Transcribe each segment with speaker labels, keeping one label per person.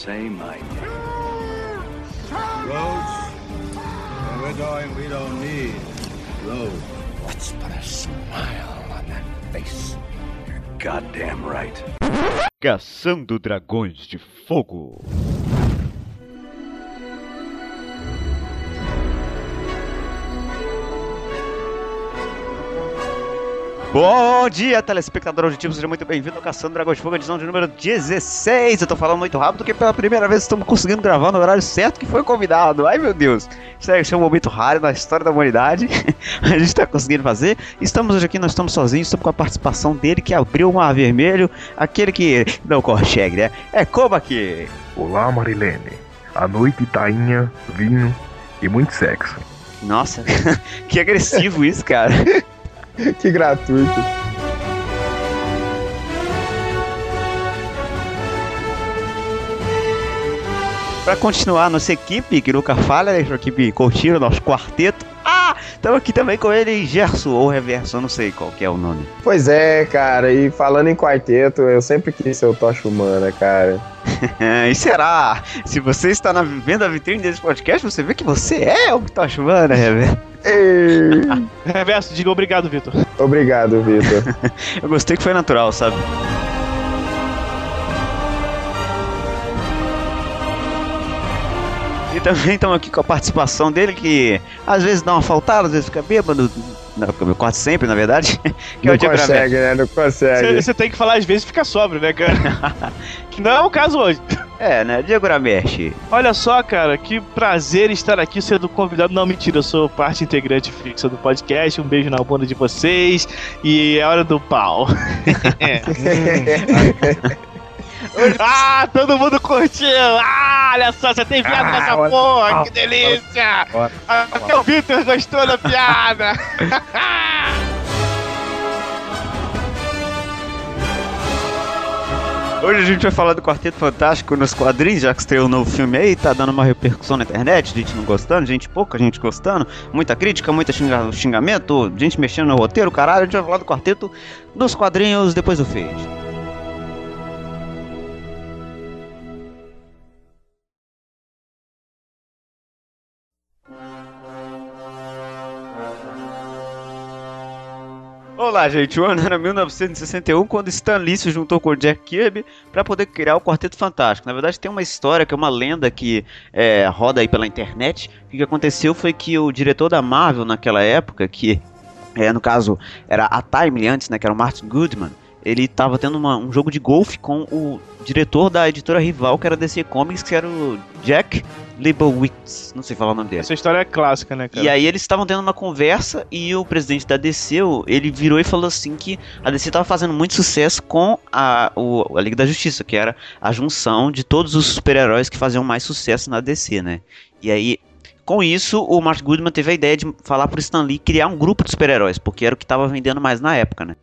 Speaker 1: say my name.
Speaker 2: Roads, when we're going, we don't need roads.
Speaker 3: Let's put a smile on that face.
Speaker 1: You're goddamn right.
Speaker 4: Caçando Dragões de Fogo. Bom dia, telespectador auditivo, seja muito bem-vindo ao Caçando Dragões de Fogo, edição de número 16. Eu tô falando muito rápido porque pela primeira vez estamos conseguindo gravar no horário certo que foi convidado. Ai meu Deus, isso é um momento raro na história da humanidade. a gente tá conseguindo fazer. Estamos hoje aqui, nós estamos sozinhos, estamos com a participação dele que abriu o mar vermelho, aquele que não consegue, né? É como aqui.
Speaker 5: Olá, Marilene. A noite, tainha, vinho e muito sexo.
Speaker 4: Nossa, que agressivo isso, cara.
Speaker 6: que gratuito.
Speaker 4: Pra continuar nossa equipe, que nunca falha, né? nossa equipe Coutinho, nosso quarteto. Ah! Estamos aqui também com ele, Gerson, ou Reverso, eu não sei qual que é o nome.
Speaker 6: Pois é, cara, e falando em quarteto, eu sempre quis ser o Tocha Humana, cara.
Speaker 4: e será? Se você está na, vendo a vitrine desse podcast, você vê que você é o Tocha Humana, Reverso.
Speaker 7: Reverso, diga obrigado, Vitor.
Speaker 6: Obrigado, Vitor.
Speaker 4: eu gostei que foi natural, sabe? Também estamos aqui com a participação dele, que às vezes dá uma faltada, às vezes fica bêbado. Não, quase sempre, na verdade.
Speaker 6: Que não é o consegue, né? Não consegue.
Speaker 7: Você tem que falar às vezes fica sóbrio, né, cara? que não é o caso hoje.
Speaker 4: É, né? Diego Ramesh.
Speaker 7: Olha só, cara, que prazer estar aqui sendo convidado. Não, mentira, eu sou parte integrante fixa do podcast. Um beijo na bunda de vocês. E é hora do pau. é. Ah, todo mundo curtiu! Ah, olha só, você tem viado ah, nessa olha, porra, olha, que delícia! Olha, Até o Victor gostou da piada!
Speaker 4: Hoje a gente vai falar do Quarteto Fantástico nos quadrinhos, já que estreou um novo filme aí, tá dando uma repercussão na internet, gente não gostando, gente pouca, gente gostando, muita crítica, muita xinga xingamento, gente mexendo no roteiro, caralho, a gente vai falar do Quarteto dos quadrinhos depois do feed. Olá, gente. O ano era 1961 quando Stan Lee se juntou com o Jack Kirby para poder criar o Quarteto Fantástico. Na verdade, tem uma história que é uma lenda que é, roda aí pela internet. O que aconteceu foi que o diretor da Marvel naquela época, que é, no caso era a Time antes, né, que era o Martin Goodman, ele estava tendo uma, um jogo de golfe com o diretor da editora rival, que era DC Comics, que era o Jack Leibowitz. Não sei falar o nome dele.
Speaker 7: Essa história é clássica, né, cara?
Speaker 4: E aí eles estavam tendo uma conversa e o presidente da DC, ele virou e falou assim que a DC estava fazendo muito sucesso com a, o, a Liga da Justiça, que era a junção de todos os super-heróis que faziam mais sucesso na DC, né? E aí com isso, o Mark Goodman teve a ideia de falar pro Stan Lee criar um grupo de super-heróis, porque era o que estava vendendo mais na época, né?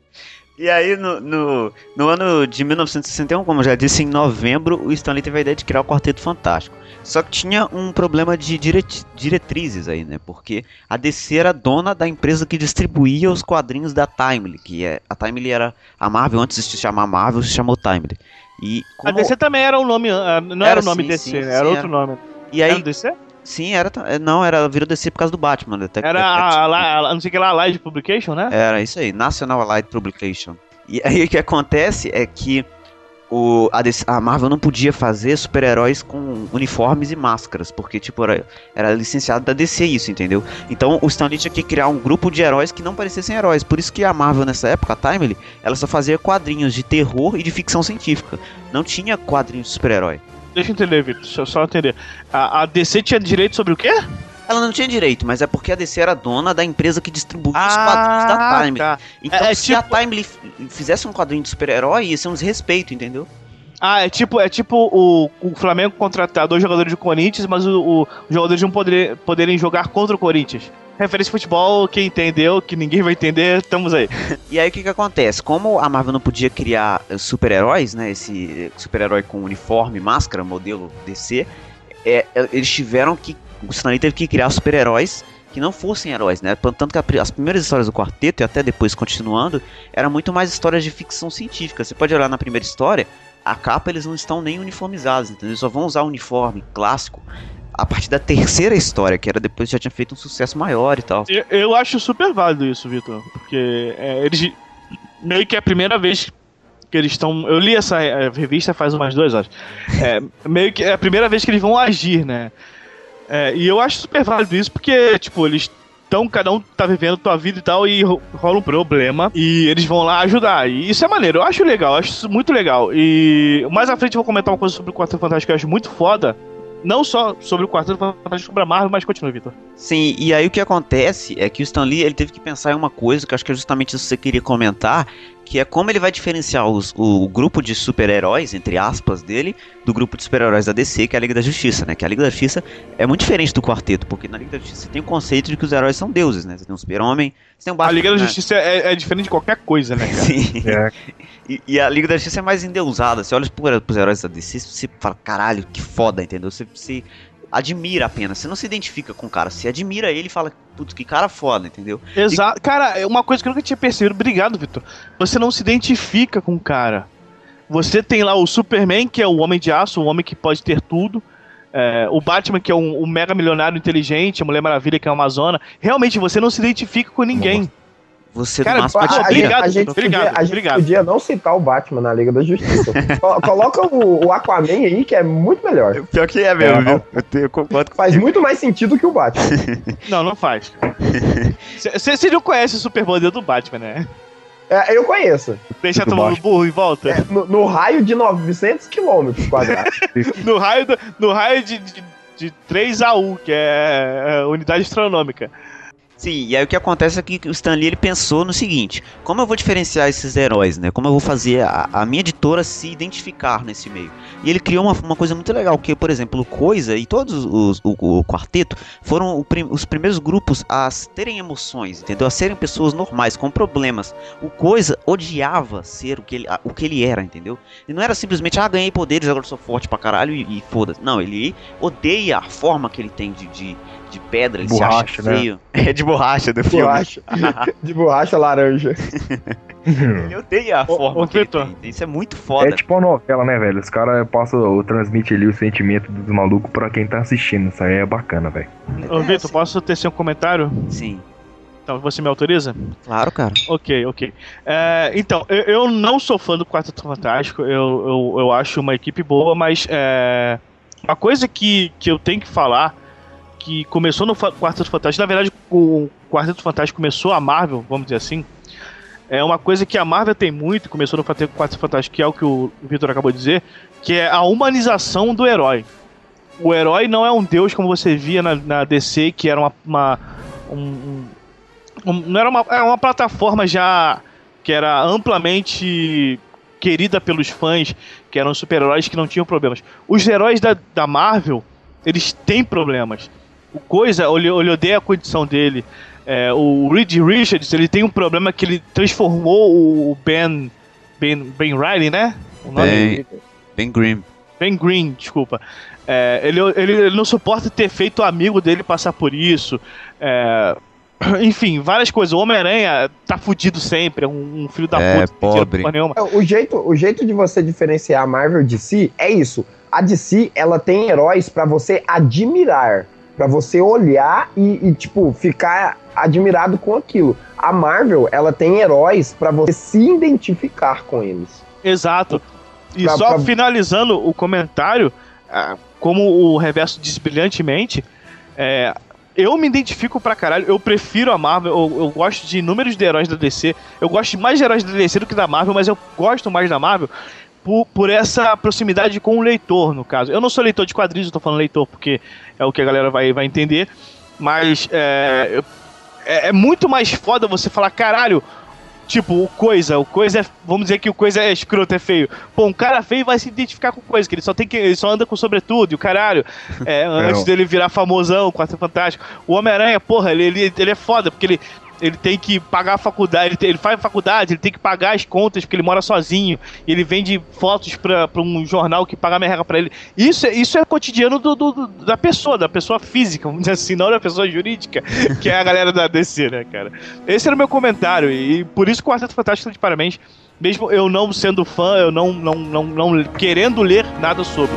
Speaker 4: E aí, no, no, no, ano de 1961, como eu já disse, em novembro, o Stanley teve a ideia de criar o Quarteto Fantástico. Só que tinha um problema de diret diretrizes aí, né? Porque a DC era dona da empresa que distribuía os quadrinhos da Timely, que é, a Timely era a Marvel, antes de se chamar Marvel, se chamou Timely. E
Speaker 7: como... A DC também era o nome, ah, não era, era o nome sim, DC, sim, era sim, outro era... nome.
Speaker 4: E aí, era DC? Sim, era. É, não, era virou DC por causa do Batman. Até,
Speaker 7: era a, a, a, não sei que lá, Allied Publication, né?
Speaker 4: Era isso aí, National Allied Publication. E aí o que acontece é que o, a, DC, a Marvel não podia fazer super-heróis com uniformes e máscaras, porque, tipo, era, era licenciado da DC isso, entendeu? Então o Stan Lee tinha que criar um grupo de heróis que não parecessem heróis. Por isso que a Marvel, nessa época, a Timely, ela só fazia quadrinhos de terror e de ficção científica. Não tinha quadrinhos de super-herói.
Speaker 7: Deixa eu entender, Vitor. Deixa eu só entender. A, a DC tinha direito sobre o quê?
Speaker 4: Ela não tinha direito, mas é porque a DC era dona da empresa que distribuía ah, os quadrinhos da Time. Tá. Então, é, é se tipo... a Time fizesse um quadrinho de super-herói, ia ser um desrespeito, entendeu?
Speaker 7: Ah, é tipo, é tipo o, o Flamengo contratar dois jogadores do Corinthians, mas o, o, os jogadores não poder, poderem jogar contra o Corinthians. Referência futebol, quem entendeu, que ninguém vai entender, estamos aí.
Speaker 4: e aí o que que acontece? Como a Marvel não podia criar eh, super-heróis, né? Esse super-herói com uniforme, máscara, modelo DC, é, é, eles tiveram que. O Stanley teve que criar super-heróis que não fossem heróis, né? Tanto que as primeiras histórias do quarteto, e até depois continuando, eram muito mais histórias de ficção científica. Você pode olhar na primeira história, a capa eles não estão nem uniformizados, entendeu? Eles só vão usar o uniforme clássico a partir da terceira história, que era depois já tinha feito um sucesso maior e tal.
Speaker 7: Eu, eu acho super válido isso, Vitor. Porque é, eles. Meio que é a primeira vez que eles estão. Eu li essa revista faz umas duas horas. É, meio que é a primeira vez que eles vão agir, né? É, e eu acho super válido isso, porque, tipo, eles estão, cada um tá vivendo tua vida e tal, e ro- rola um problema, e eles vão lá ajudar. E isso é maneiro, eu acho legal, eu acho muito legal. E mais à frente eu vou comentar uma coisa sobre o Quarteto Fantástico que eu acho muito foda. Não só sobre o Quarteto Fantástico, sobre Marvel, mas continua, Vitor.
Speaker 4: Sim, e aí o que acontece é que o Stan Lee ele teve que pensar em uma coisa que acho que é justamente isso que você queria comentar, que é como ele vai diferenciar os- o grupo de super-heróis, entre aspas, dele, do grupo de super-heróis da DC, que é a Liga da Justiça, né? Que a Liga da Justiça é muito diferente do quarteto, porque na Liga da Justiça você tem o conceito de que os heróis são deuses, né? Você tem um super-homem, você tem um
Speaker 7: A
Speaker 4: Batman,
Speaker 7: Liga da
Speaker 4: né?
Speaker 7: Justiça é, é diferente de qualquer coisa, né, cara?
Speaker 4: Sim.
Speaker 5: É.
Speaker 4: E, e a Liga da Justiça é mais endeusada. Você olha pro- pros heróis da DC, você fala, caralho, que foda, entendeu? Você se admira apenas. Você não se identifica com o cara. Você admira ele e fala, putz, que cara foda, entendeu?
Speaker 7: Exato. Cara, é uma coisa que eu nunca tinha percebido. Obrigado, Vitor. Você não se identifica com o cara. Você tem lá o Superman, que é o homem de aço, o homem que pode ter tudo. É, o Batman, que é um, um mega milionário inteligente, a Mulher Maravilha, que é uma Amazona. Realmente, você não se identifica com ninguém.
Speaker 4: Você
Speaker 7: Cara,
Speaker 4: no máximo
Speaker 6: A,
Speaker 7: Pode- obrigado,
Speaker 6: a gente,
Speaker 7: obrigado,
Speaker 6: podia, a gente
Speaker 7: obrigado.
Speaker 6: podia não citar o Batman na Liga da Justiça. Co- Coloca o, o Aquaman aí, que é muito melhor.
Speaker 4: Pior que é
Speaker 6: mesmo, viu?
Speaker 4: Eu, tenho, eu concordo
Speaker 6: Faz muito mais sentido que o Batman.
Speaker 7: Não, não faz. Você não conhece o superpoder do Batman, né?
Speaker 6: É, eu conheço.
Speaker 7: Deixa
Speaker 5: Do
Speaker 7: tomando
Speaker 5: Batman.
Speaker 7: burro em volta.
Speaker 6: É, no, no raio de 900 quilômetros quadrados.
Speaker 7: No raio, do- no raio de, de, de 3 a 1, que é, é unidade astronômica.
Speaker 4: Sim, e aí o que acontece é que o Stan Lee ele pensou no seguinte: como eu vou diferenciar esses heróis, né? Como eu vou fazer a, a minha editora se identificar nesse meio? E ele criou uma, uma coisa muito legal, que, por exemplo, o Coisa e todos os o, o quarteto foram prim- os primeiros grupos a terem emoções, entendeu? A serem pessoas normais, com problemas. O Coisa odiava ser o que ele, a- o que ele era, entendeu? E não era simplesmente, ah, ganhei poderes, agora sou forte pra caralho e, e foda-se. Não, ele odeia a forma que ele tem de, de, de pedra, ele se
Speaker 5: Borracha,
Speaker 4: acha
Speaker 5: né?
Speaker 4: feio. É de borracha do filme.
Speaker 6: borracha. De borracha laranja.
Speaker 4: Ele odeia a
Speaker 7: Ô,
Speaker 4: forma
Speaker 7: ô,
Speaker 4: que ele
Speaker 7: Vitor.
Speaker 4: tem. Isso é muito foda.
Speaker 5: É tipo uma novela, né, velho? Os caras passam, transmitem ali o sentimento dos malucos pra quem tá assistindo. Isso aí é bacana, velho.
Speaker 7: Ô,
Speaker 4: É,
Speaker 7: Vitor,
Speaker 4: sim.
Speaker 7: posso tecer um comentário?
Speaker 4: Sim,
Speaker 7: Então, você me autoriza?
Speaker 4: claro, cara.
Speaker 7: Ok, ok. É, então, eu, eu não sou fã do Quarteto Fantástico, eu, eu, eu acho uma equipe boa, mas é, uma coisa que, que eu tenho que falar, que começou no Quarteto Fantástico, na verdade o Quarteto Fantástico começou a Marvel, vamos dizer assim, é uma coisa que a Marvel tem muito, começou no Quarteto Fantástico, que é o que o Victor acabou de dizer, que é a humanização do herói. O herói não é um deus como você via na, na DC, que era uma, uma- um- um, um- não era uma, era uma plataforma já que era amplamente querida pelos fãs, que eram super-heróis que não tinham problemas. Os heróis da, da Marvel, eles têm problemas. O Coisa, ele, ele odeia a condição dele. É, o Reed Richards, ele tem um problema que ele transformou o Ben, Ben, ben Riley, né? O nome
Speaker 4: Bem, bem grim.
Speaker 7: Ben Green, desculpa. É, ele, ele, ele não suporta ter feito o amigo dele passar por isso. É, enfim, várias coisas. O Homem-Aranha tá fudido sempre, é um, um filho da
Speaker 4: É,
Speaker 7: puta.
Speaker 4: pobre.
Speaker 6: É, O jeito, o jeito de você diferenciar a Marvel de si é isso. A DC, ela tem heróis pra você admirar, pra você olhar e, e, tipo, ficar admirado com aquilo. A Marvel, ela tem heróis pra você se identificar com eles.
Speaker 7: Exato. E
Speaker 6: Pra-
Speaker 7: só
Speaker 6: pra-
Speaker 7: finalizando o comentário, ah, como o Reverso disse brilhantemente, é, eu me identifico pra caralho, eu prefiro a Marvel, eu, eu gosto de inúmeros de heróis da DC, eu gosto mais de heróis da DC do que da Marvel, mas eu gosto mais da Marvel por, por essa proximidade com o leitor, no caso. Eu não sou leitor de quadrinhos, eu tô falando leitor porque é o que a galera vai, vai entender, mas é, é, é muito mais foda você falar, caralho, Tipo, o coisa, o coisa é. Vamos dizer que o coisa é escroto, é feio. Pô, um cara feio vai se identificar com coisa, que ele só tem que. Ele só anda com sobretudo, e o caralho. É, antes dele virar famosão, Quarto Fantástico. O Homem-Aranha, porra, ele, ele, ele é foda, porque ele. Ele tem que pagar a faculdade, ele, tem- ele faz faculdade, ele tem que pagar as contas porque ele mora sozinho. Ele vende fotos pra um jornal que paga a merreca pra ele. Isso, é- isso é cotidiano do, do- do- da pessoa, da pessoa física, assim, não da pessoa jurídica, que é a galera da DC, né, cara? Esse era o meu comentário, e por isso o Quarteto Fantástico tá de parabéns. Mesmo eu não sendo fã, eu não, não, não, não querendo ler nada sobre.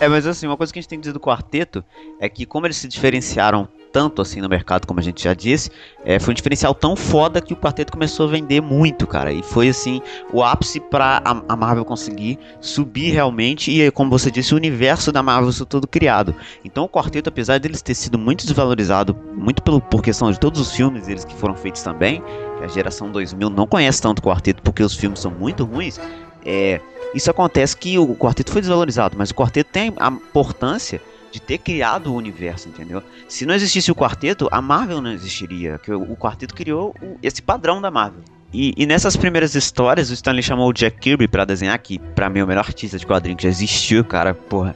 Speaker 4: É, mas assim, uma coisa que a gente tem que dizer do quarteto é que como eles se diferenciaram tanto assim no mercado, como a gente já disse, é, foi um diferencial tão foda que o quarteto começou a vender muito, cara. E foi assim, o ápice pra a, Marvel conseguir subir realmente. E como você disse, o universo da Marvel foi todo criado. Então o quarteto, apesar deles ter sido muito desvalorizado, muito pelo, por questão de todos os filmes eles que foram feitos também, a geração 2000 não conhece tanto o quarteto porque os filmes são muito ruins. É, isso acontece que o quarteto foi desvalorizado, mas o quarteto tem a importância de ter criado o universo, entendeu? Se não existisse o quarteto, a Marvel não existiria, que o, quarteto criou esse padrão da Marvel. E, e, nessas primeiras histórias, o Stanley chamou o Jack Kirby para desenhar, que pra mim é o melhor artista de quadrinho que já existiu, cara, porra.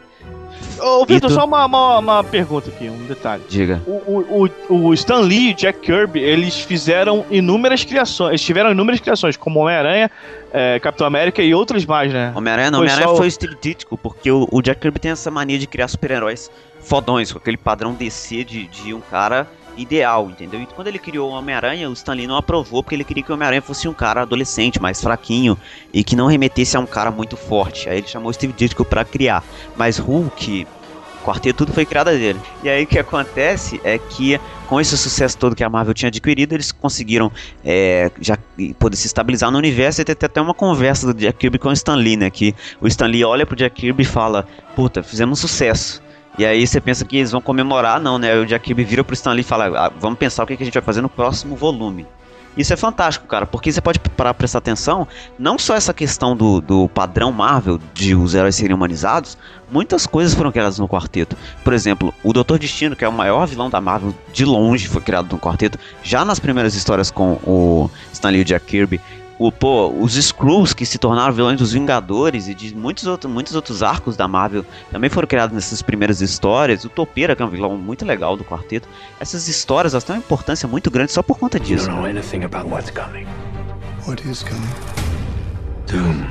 Speaker 7: Ô, Vitor, só uma, uma, uma pergunta aqui, um detalhe.
Speaker 4: Diga.
Speaker 7: O, o, o, Stan Lee e o Jack Kirby, eles fizeram inúmeras criações, eles tiveram inúmeras criações, como Homem-Aranha, é, Capitão América e outras mais, né?
Speaker 4: Homem-Aranha não,
Speaker 7: Foi
Speaker 4: Homem-Aranha
Speaker 7: só o-
Speaker 4: foi estilístico, porque o, o Jack Kirby tem essa mania de criar super-heróis fodões, com aquele padrão DC de, de um cara ideal, entendeu? E quando ele criou o Homem-Aranha, o Stan Lee não aprovou, porque ele queria que o Homem-Aranha fosse um cara adolescente, mais fraquinho, e que não remetesse a um cara muito forte. Aí ele chamou Steve Ditko pra criar. Mas Hulk, Quarteto, tudo foi criado dele. E aí o que acontece é que com esse sucesso todo que a Marvel tinha adquirido, eles conseguiram é, já poder se estabilizar no universo e ter até uma conversa do Jack Kirby com o Stan Lee, né? Que o Stan Lee olha pro Jack Kirby e fala, puta, fizemos sucesso. E aí você pensa que eles vão comemorar, não, né? O Jack Kirby vira pro Stan Lee e fala, "Ah, vamos pensar o que a gente vai fazer no próximo volume. Isso é fantástico, cara, porque você pode parar pra prestar atenção, não só essa questão do, do padrão Marvel, de os heróis serem humanizados, muitas coisas foram criadas no quarteto. Por exemplo, o Doutor Destino, que é o maior vilão da Marvel de longe, foi criado no quarteto, já nas primeiras histórias com o Stan Lee e o Jack Kirby. O, pô, os Skrulls, que se tornaram vilões dos Vingadores e de muitos, outro, muitos outros arcos da Marvel, também foram criados nessas primeiras histórias. O Topeira, que é um vilão muito legal do quarteto. Essas histórias elas têm uma importância muito grande só por conta disso.
Speaker 1: anything about what's coming.
Speaker 2: What is coming?
Speaker 1: Doom.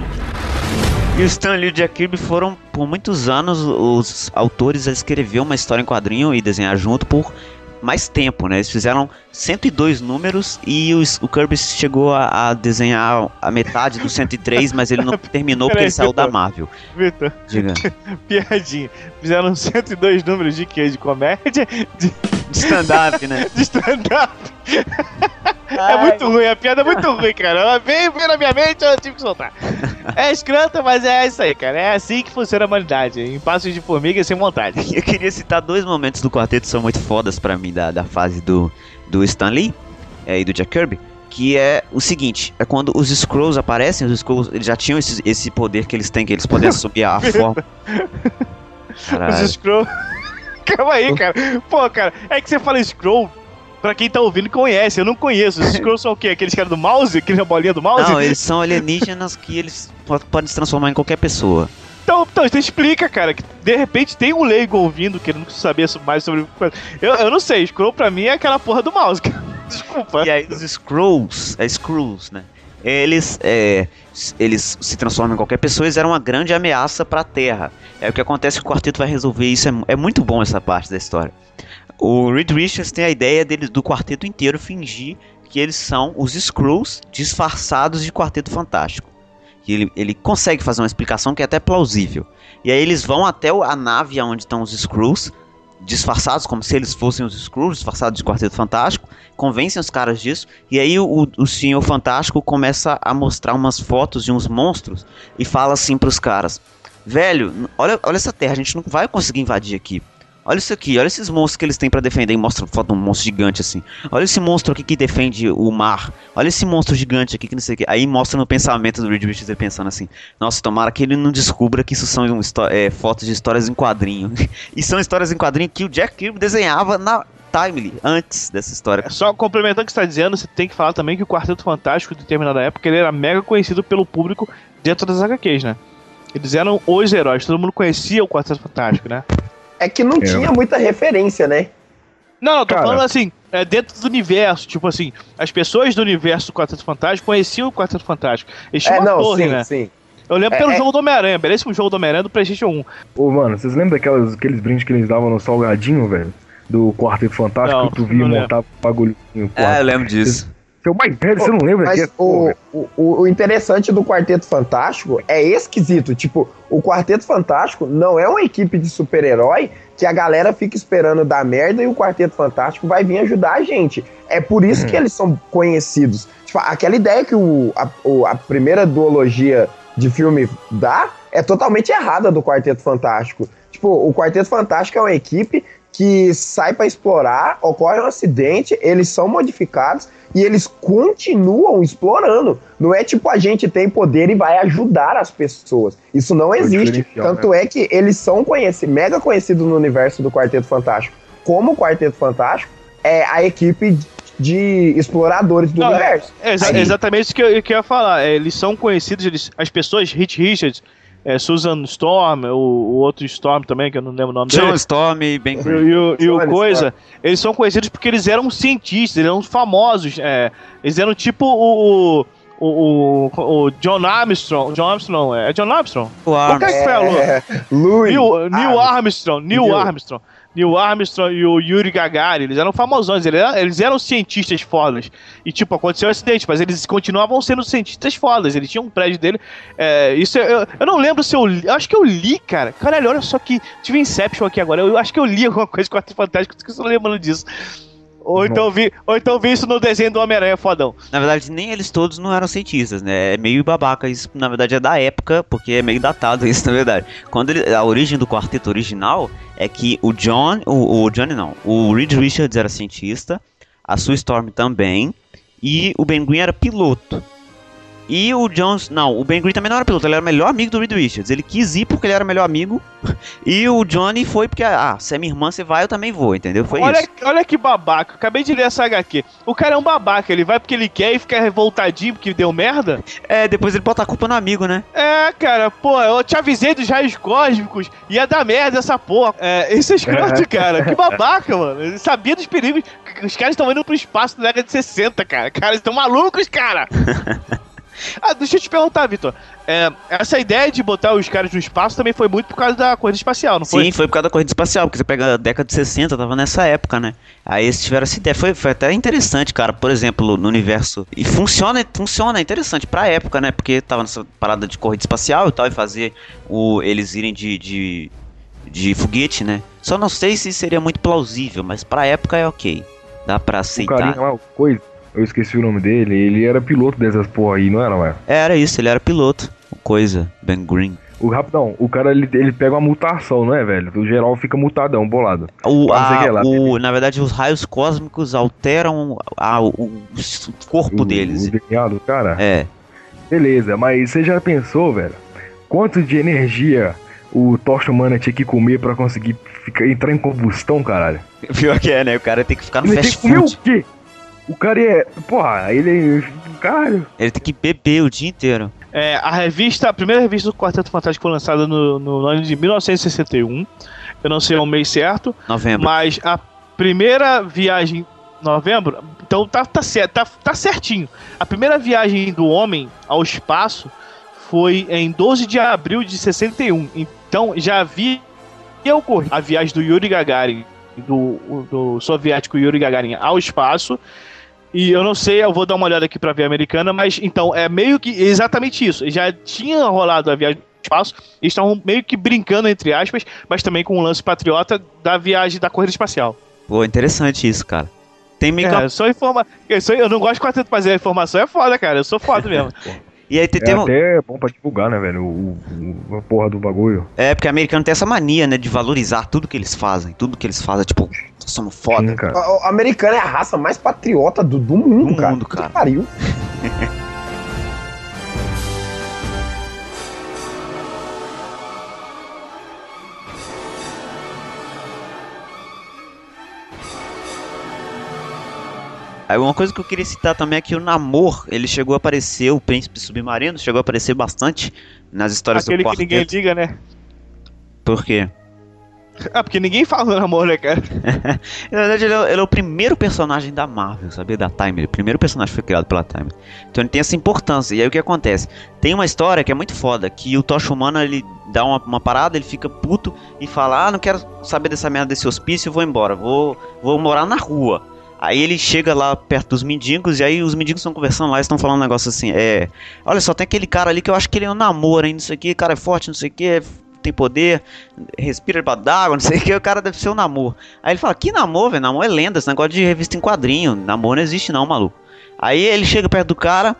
Speaker 4: E o Stan Lee e o Jack Kirby foram, por muitos anos, os autores a escrever uma história em quadrinho e desenhar junto por mais tempo, né? Eles fizeram 102 números e os- o Kirby chegou a, a desenhar a metade do 103, mas ele não terminou porque ele saiu da. Marvel.
Speaker 7: Vitor,
Speaker 4: Diga.
Speaker 7: piadinha. Fizeram 102 números de quê? De comédia?
Speaker 4: De stand-up, né?
Speaker 7: De stand-up? É muito ruim, a piada é muito ruim, cara. Ela veio, veio na minha mente, eu tive que soltar. É escrota, mas é isso aí, cara. É assim que funciona a humanidade. Em passos de formiga sem vontade.
Speaker 4: Eu queria citar dois momentos do quarteto que são muito fodas pra mim da, da fase do, do Stan Lee é, e do Jack Kirby. Que é o seguinte, é quando os Skrulls aparecem, os Skrulls eles já tinham esse, esse poder que eles têm, que eles podem assumir a forma. Caralho.
Speaker 7: Os scroll. Calma aí, cara. Pô, cara, é que você fala scroll. Pra quem tá ouvindo conhece, eu não conheço. Os scrolls são o quê? Aqueles caras do mouse? Aquele bolinha do mouse?
Speaker 4: Não, eles são alienígenas que eles po- podem se transformar em qualquer pessoa.
Speaker 7: Então, então, então explica, cara, que de repente tem um leigo ouvindo, querendo saber so- mais sobre. Eu, eu não sei, scroll pra mim é aquela porra do mouse, cara. Desculpa.
Speaker 4: E aí os Skrulls, é Skrulls, né? Eles, é, eles se transformam em qualquer pessoa, eles eram uma grande ameaça pra Terra. É o que acontece que o quarteto vai resolver isso, é, é muito bom essa parte da história. O Reed Richards tem a ideia dele, do quarteto inteiro fingir que eles são os Skrulls disfarçados de Quarteto Fantástico. Ele, ele consegue fazer uma explicação que é até plausível. E aí eles vão até a nave onde estão os Skrulls, disfarçados como se eles fossem os Skrulls, disfarçados de Quarteto Fantástico, convencem os caras disso, e aí o, o Senhor Fantástico começa a mostrar umas fotos de uns monstros e fala assim pros caras: Velho, olha, olha essa terra, a gente não vai conseguir invadir aqui. Olha isso aqui, olha esses monstros que eles têm pra defender. E mostra foto de um monstro gigante assim. Olha esse monstro aqui que defende o mar. Olha esse monstro gigante aqui que não sei o que. Aí mostra no pensamento do Reed Richards pensando assim: Nossa, tomara que ele não descubra que isso são um é, fotos de histórias em quadrinho. e são histórias em quadrinho que o Jack Kirby desenhava na Timely, antes dessa história.
Speaker 7: Só complementando o que está dizendo, você tem que falar também que o Quarteto Fantástico, de determinada época, ele era mega conhecido pelo público dentro das HQs, né? Eles eram os heróis, todo mundo conhecia o Quarteto Fantástico, né?
Speaker 6: É que não
Speaker 5: É.
Speaker 6: tinha muita referência, né?
Speaker 7: Não, não, tô
Speaker 5: Cara.
Speaker 7: falando assim, é, dentro do universo, tipo assim, as pessoas do universo do Quarteto Fantástico conheciam o Quarteto Fantástico. Eles tinham
Speaker 6: É, não,
Speaker 7: torre,
Speaker 6: sim,
Speaker 7: né?
Speaker 6: sim.
Speaker 7: Eu lembro
Speaker 6: É,
Speaker 7: pelo
Speaker 6: é-
Speaker 7: jogo do Homem-Aranha, belíssimo jogo do Homem-Aranha do PlayStation 1.
Speaker 5: Ô, mano, vocês lembram daquelas, aqueles brindes que eles davam no Salgadinho, velho? Do Quarteto Fantástico,
Speaker 7: Não,
Speaker 5: que tu via bagulho. no
Speaker 4: É, eu lembro disso.
Speaker 5: Seu mais velho, você não lembra
Speaker 6: Mas
Speaker 5: disso?
Speaker 6: O, o, o- interessante do Quarteto Fantástico é esquisito. Tipo, o Quarteto Fantástico não é uma equipe de super-herói que a galera fica esperando dar merda e o Quarteto Fantástico vai vir ajudar a gente. É por isso que eles são conhecidos. Tipo, aquela ideia que o, a, o- a primeira duologia de filme dá é totalmente errada do Quarteto Fantástico. Tipo, o Quarteto Fantástico é uma equipe que sai pra explorar, ocorre um acidente, eles são modificados e eles continuam explorando. Não é tipo a gente tem poder e vai ajudar as pessoas. Isso não existe.
Speaker 5: diferencial,
Speaker 6: Tanto é que eles são conhecidos, mega conhecidos no universo do Quarteto Fantástico. Como o Quarteto Fantástico é a equipe de exploradores do
Speaker 7: Não, é-
Speaker 6: universo.
Speaker 7: É exa-
Speaker 4: Sim.
Speaker 7: exatamente isso que eu, que eu ia falar. É, eles são conhecidos, eles- as pessoas, Hit Richards, é, Susan Storm, o, o outro Storm também, que eu não lembro o nome
Speaker 4: John
Speaker 7: dele.
Speaker 4: Storm e Ben
Speaker 7: E,
Speaker 4: Green.
Speaker 7: e o- e o coisa, eles são conhecidos porque eles eram cientistas, eles eram famosos. é, eles eram tipo o, o, o, o John Armstrong. John Armstrong, é John Armstrong?
Speaker 4: O
Speaker 7: Qual
Speaker 4: Arm.
Speaker 7: que é que falou?
Speaker 6: É, Louis.
Speaker 7: Neil, Neil Armstrong, Neil? Armstrong. Neil Armstrong e o Yuri Gagarin, eles eram famosões, eles eram, eles eram cientistas fodas. E, tipo, aconteceu um acidente, mas eles continuavam sendo cientistas fodas. Eles tinham um prédio dele. é, isso eu, eu, eu não lembro se eu li. Eu acho que eu li, cara. Caralho, olha só que. Tive Inception aqui agora. Eu, acho que eu li alguma coisa com Quarto Fantástico, eu estou lembrando disso. Ou então, vi, ou então vi isso no desenho do Homem-Aranha fodão.
Speaker 4: Na verdade, nem eles todos não eram cientistas, né? É meio babaca isso, na verdade, é da época, porque é meio datado isso, na verdade. Quando ele, a origem do quarteto original é que o John, o, o Johnny não, o Reed Richards era cientista, a Sue Storm também, e o Ben Green era piloto. E o Jones, não, o Ben Green também não era piloto, ele era o melhor amigo do Reed Richards. Ele quis ir porque ele era o melhor amigo. E o Johnny foi porque, ah, se é minha irmã, você vai, eu também vou, entendeu? Foi
Speaker 7: olha,
Speaker 4: isso.
Speaker 7: olha que babaca. Acabei de ler essa HQ. O cara é um babaca. Ele vai porque ele quer e fica revoltadinho porque deu merda.
Speaker 4: É, depois ele bota a culpa no amigo, né?
Speaker 7: É, cara, pô, eu te avisei dos raios cósmicos, ia dar merda essa porra. É, isso é escroto, cara. Que babaca, mano. Ele sabia dos perigos. Os caras estão indo pro espaço na década de 60, cara. Cara, estão malucos, cara. Ah, deixa eu te perguntar, Vitor. É, essa ideia de botar os caras no espaço também foi muito por causa da corrida espacial, não foi?
Speaker 4: Sim, foi por causa da corrida espacial, porque você pega a década de 60, tava nessa época, né? Aí eles tiveram essa ideia. Foi, foi até interessante, cara. Por exemplo, no universo. E funciona, funciona, é interessante pra época, né? Porque tava nessa parada de corrida espacial e tal, e fazer o, eles irem de, de, de foguete, né? Só não sei se seria muito plausível, mas pra época é ok. Dá pra
Speaker 5: O
Speaker 4: aceitar.
Speaker 5: carinha lá, o coisa, eu esqueci o nome dele, ele era piloto dessas porra aí, não era, ué?
Speaker 4: Era isso, ele era piloto. Coisa, Ben Green.
Speaker 5: O rapidão, o cara ele, ele pega uma mutação, não é, velho? O geral fica mutadão, bolado.
Speaker 4: O, a-
Speaker 5: lá.
Speaker 4: o, na verdade, os raios cósmicos alteram a- o, o corpo
Speaker 5: o,
Speaker 4: deles.
Speaker 5: O DNA do cara.
Speaker 4: É.
Speaker 5: Beleza, mas você já pensou, velho? Quanto de energia o Tocha Humana tinha que comer pra conseguir ficar, entrar em combustão, caralho?
Speaker 4: Pior que é, né? O cara tem que ficar no
Speaker 5: Ele tem
Speaker 4: fast
Speaker 5: que comer o quê? O cara é. Porra, ele. Caralho.
Speaker 4: Ele tem que beber o dia inteiro.
Speaker 7: É, a revista, a primeira revista do Quarteto Fantástico foi lançada no, no ano de 1961. Eu não sei o mês certo,
Speaker 4: Novembro.
Speaker 7: mas a primeira viagem. Novembro? Então tá, tá, tá, tá certinho. A primeira viagem do homem ao espaço foi em 12 de abril de 61. Então já havia ocorrido a viagem do Yuri Gagarin, do, do soviético Yuri Gagarin ao espaço. E eu não sei, eu vou dar uma olhada aqui pra ver a americana, mas então é meio que exatamente isso. Já tinha rolado a viagem do espaço, eles estavam meio que brincando, entre aspas, mas também com o lance patriota da viagem da corrida espacial.
Speaker 4: Pô, interessante isso, cara. Tem meio que uma-
Speaker 7: É, eu sou informa... eu, sou... eu não gosto de quarteto, mas a informação é foda, cara. Eu sou foda mesmo.
Speaker 4: E aí tem,
Speaker 5: É
Speaker 4: tem um-
Speaker 5: até bom pra divulgar, né, velho? O, o- a porra do bagulho.
Speaker 4: É, porque o americano tem essa mania, né, de valorizar tudo que eles fazem. Tudo que eles fazem, tipo, somos foda.
Speaker 5: Sim, cara.
Speaker 6: O o americano é a raça mais patriota do, do mundo,
Speaker 4: Do
Speaker 6: cara.
Speaker 4: mundo, cara.
Speaker 6: Que pariu.
Speaker 4: Aí uma coisa que eu queria citar também é que o Namor, ele chegou a aparecer, o príncipe submarino, chegou a aparecer bastante nas histórias
Speaker 7: Aquele
Speaker 4: do
Speaker 7: que ninguém
Speaker 4: quarteto.
Speaker 7: liga, né?
Speaker 4: Por quê?
Speaker 7: Ah, porque ninguém fala do namoro, né, cara?
Speaker 4: Na verdade, ele é, ele é o primeiro personagem da Marvel, sabia? Da Time. O primeiro personagem foi criado pela Time. Então ele tem essa importância. E aí o que acontece? Tem uma história que é muito foda, que o Tocha Humana, ele dá uma, uma parada, ele fica puto e fala, ah, não quero saber dessa merda desse hospício, vou embora, vou, vou morar na rua. Aí ele chega lá perto dos mendigos e aí os mendigos estão conversando lá, estão falando um negócio assim, é, olha só, tem aquele cara ali que eu acho que ele é um namoro, hein, não sei o que, cara é forte, não sei o que, tem poder, respira debaixo d'água, não sei o que, o cara deve ser um namoro. Aí ele fala, que namoro, velho, namoro é lenda, esse negócio de revista em quadrinho, namoro não existe não, maluco. Aí ele chega perto do cara,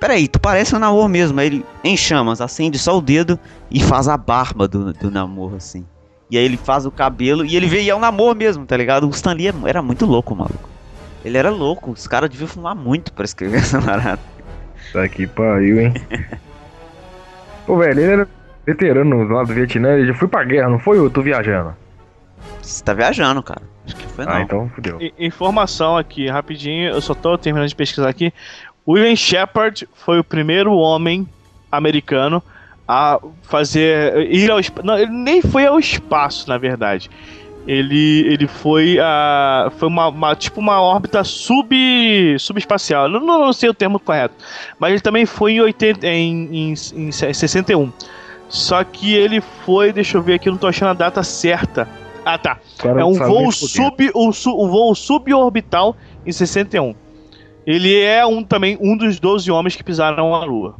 Speaker 4: peraí, tu parece um namoro mesmo, aí ele em chamas, acende só o dedo e faz a barba do, do namoro, assim. E aí ele faz o cabelo e ele vê e é um namoro mesmo, tá ligado? O Stan Lee era muito louco, maluco. Ele era louco, os caras deviam fumar muito pra escrever essa parada.
Speaker 5: Tá que pariu, hein? Pô, velho, ele era veterano lá do Vietnã, ele já foi pra guerra, não foi? Ou eu tô viajando?
Speaker 4: Você tá viajando, cara. Acho que foi não.
Speaker 5: Ah, então fudeu.
Speaker 7: I- Informação aqui, rapidinho, eu só tô terminando de pesquisar aqui. William Shepard foi o primeiro homem americano a fazer. ir ao espaço. Não, ele nem foi ao espaço, na verdade. Ele, ele foi a. Foi uma, uma- tipo uma órbita sub, subespacial. Não, não, não sei o termo correto. Mas ele também foi em, 80, em, em, em 61. Só que ele foi, deixa eu ver aqui, não tô achando a data certa. Ah, tá.
Speaker 5: Cara
Speaker 7: É um voo, sub, um, um voo suborbital em 61. Ele é um, também um dos 12 homens que pisaram na Lua.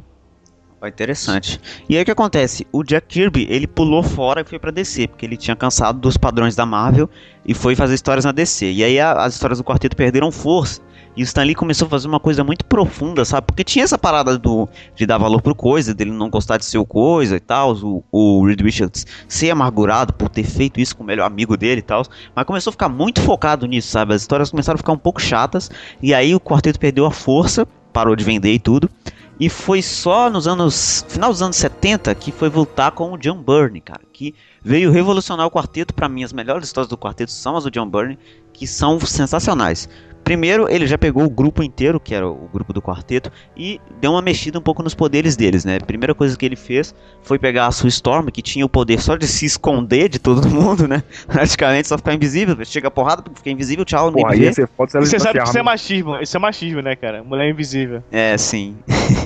Speaker 4: Interessante. E aí o que acontece? O Jack Kirby, ele pulou fora e foi pra DC, porque ele tinha cansado dos padrões da Marvel e foi fazer histórias na DC. E aí a- as histórias do quarteto perderam força. E o Stan Lee começou a fazer uma coisa muito profunda, sabe? Porque tinha essa parada do, de dar valor pro coisa, dele não gostar de ser o coisa e tal, o, o Reed Richards ser amargurado por ter feito isso com o melhor amigo dele e tal. Mas começou a ficar muito focado nisso, sabe? As histórias começaram a ficar um pouco chatas. E aí o quarteto perdeu a força, parou de vender e tudo. E foi só nos anos. final dos anos 70 que foi voltar com o John Byrne, cara. Que veio revolucionar o quarteto. Pra mim, as melhores histórias do quarteto são as do John Byrne, que são sensacionais. Primeiro, ele já pegou o grupo inteiro, que era o grupo do quarteto, e deu uma mexida um pouco nos poderes deles, né? A primeira coisa que ele fez foi pegar a Sue Storm, que tinha o poder só de se esconder de todo mundo, né? Praticamente só ficar invisível. Chega a porrada, fica invisível, tchau,
Speaker 5: ser se ela
Speaker 7: E você sabe que isso é machismo. Isso é machismo, né, cara? Mulher invisível.
Speaker 4: É, sim.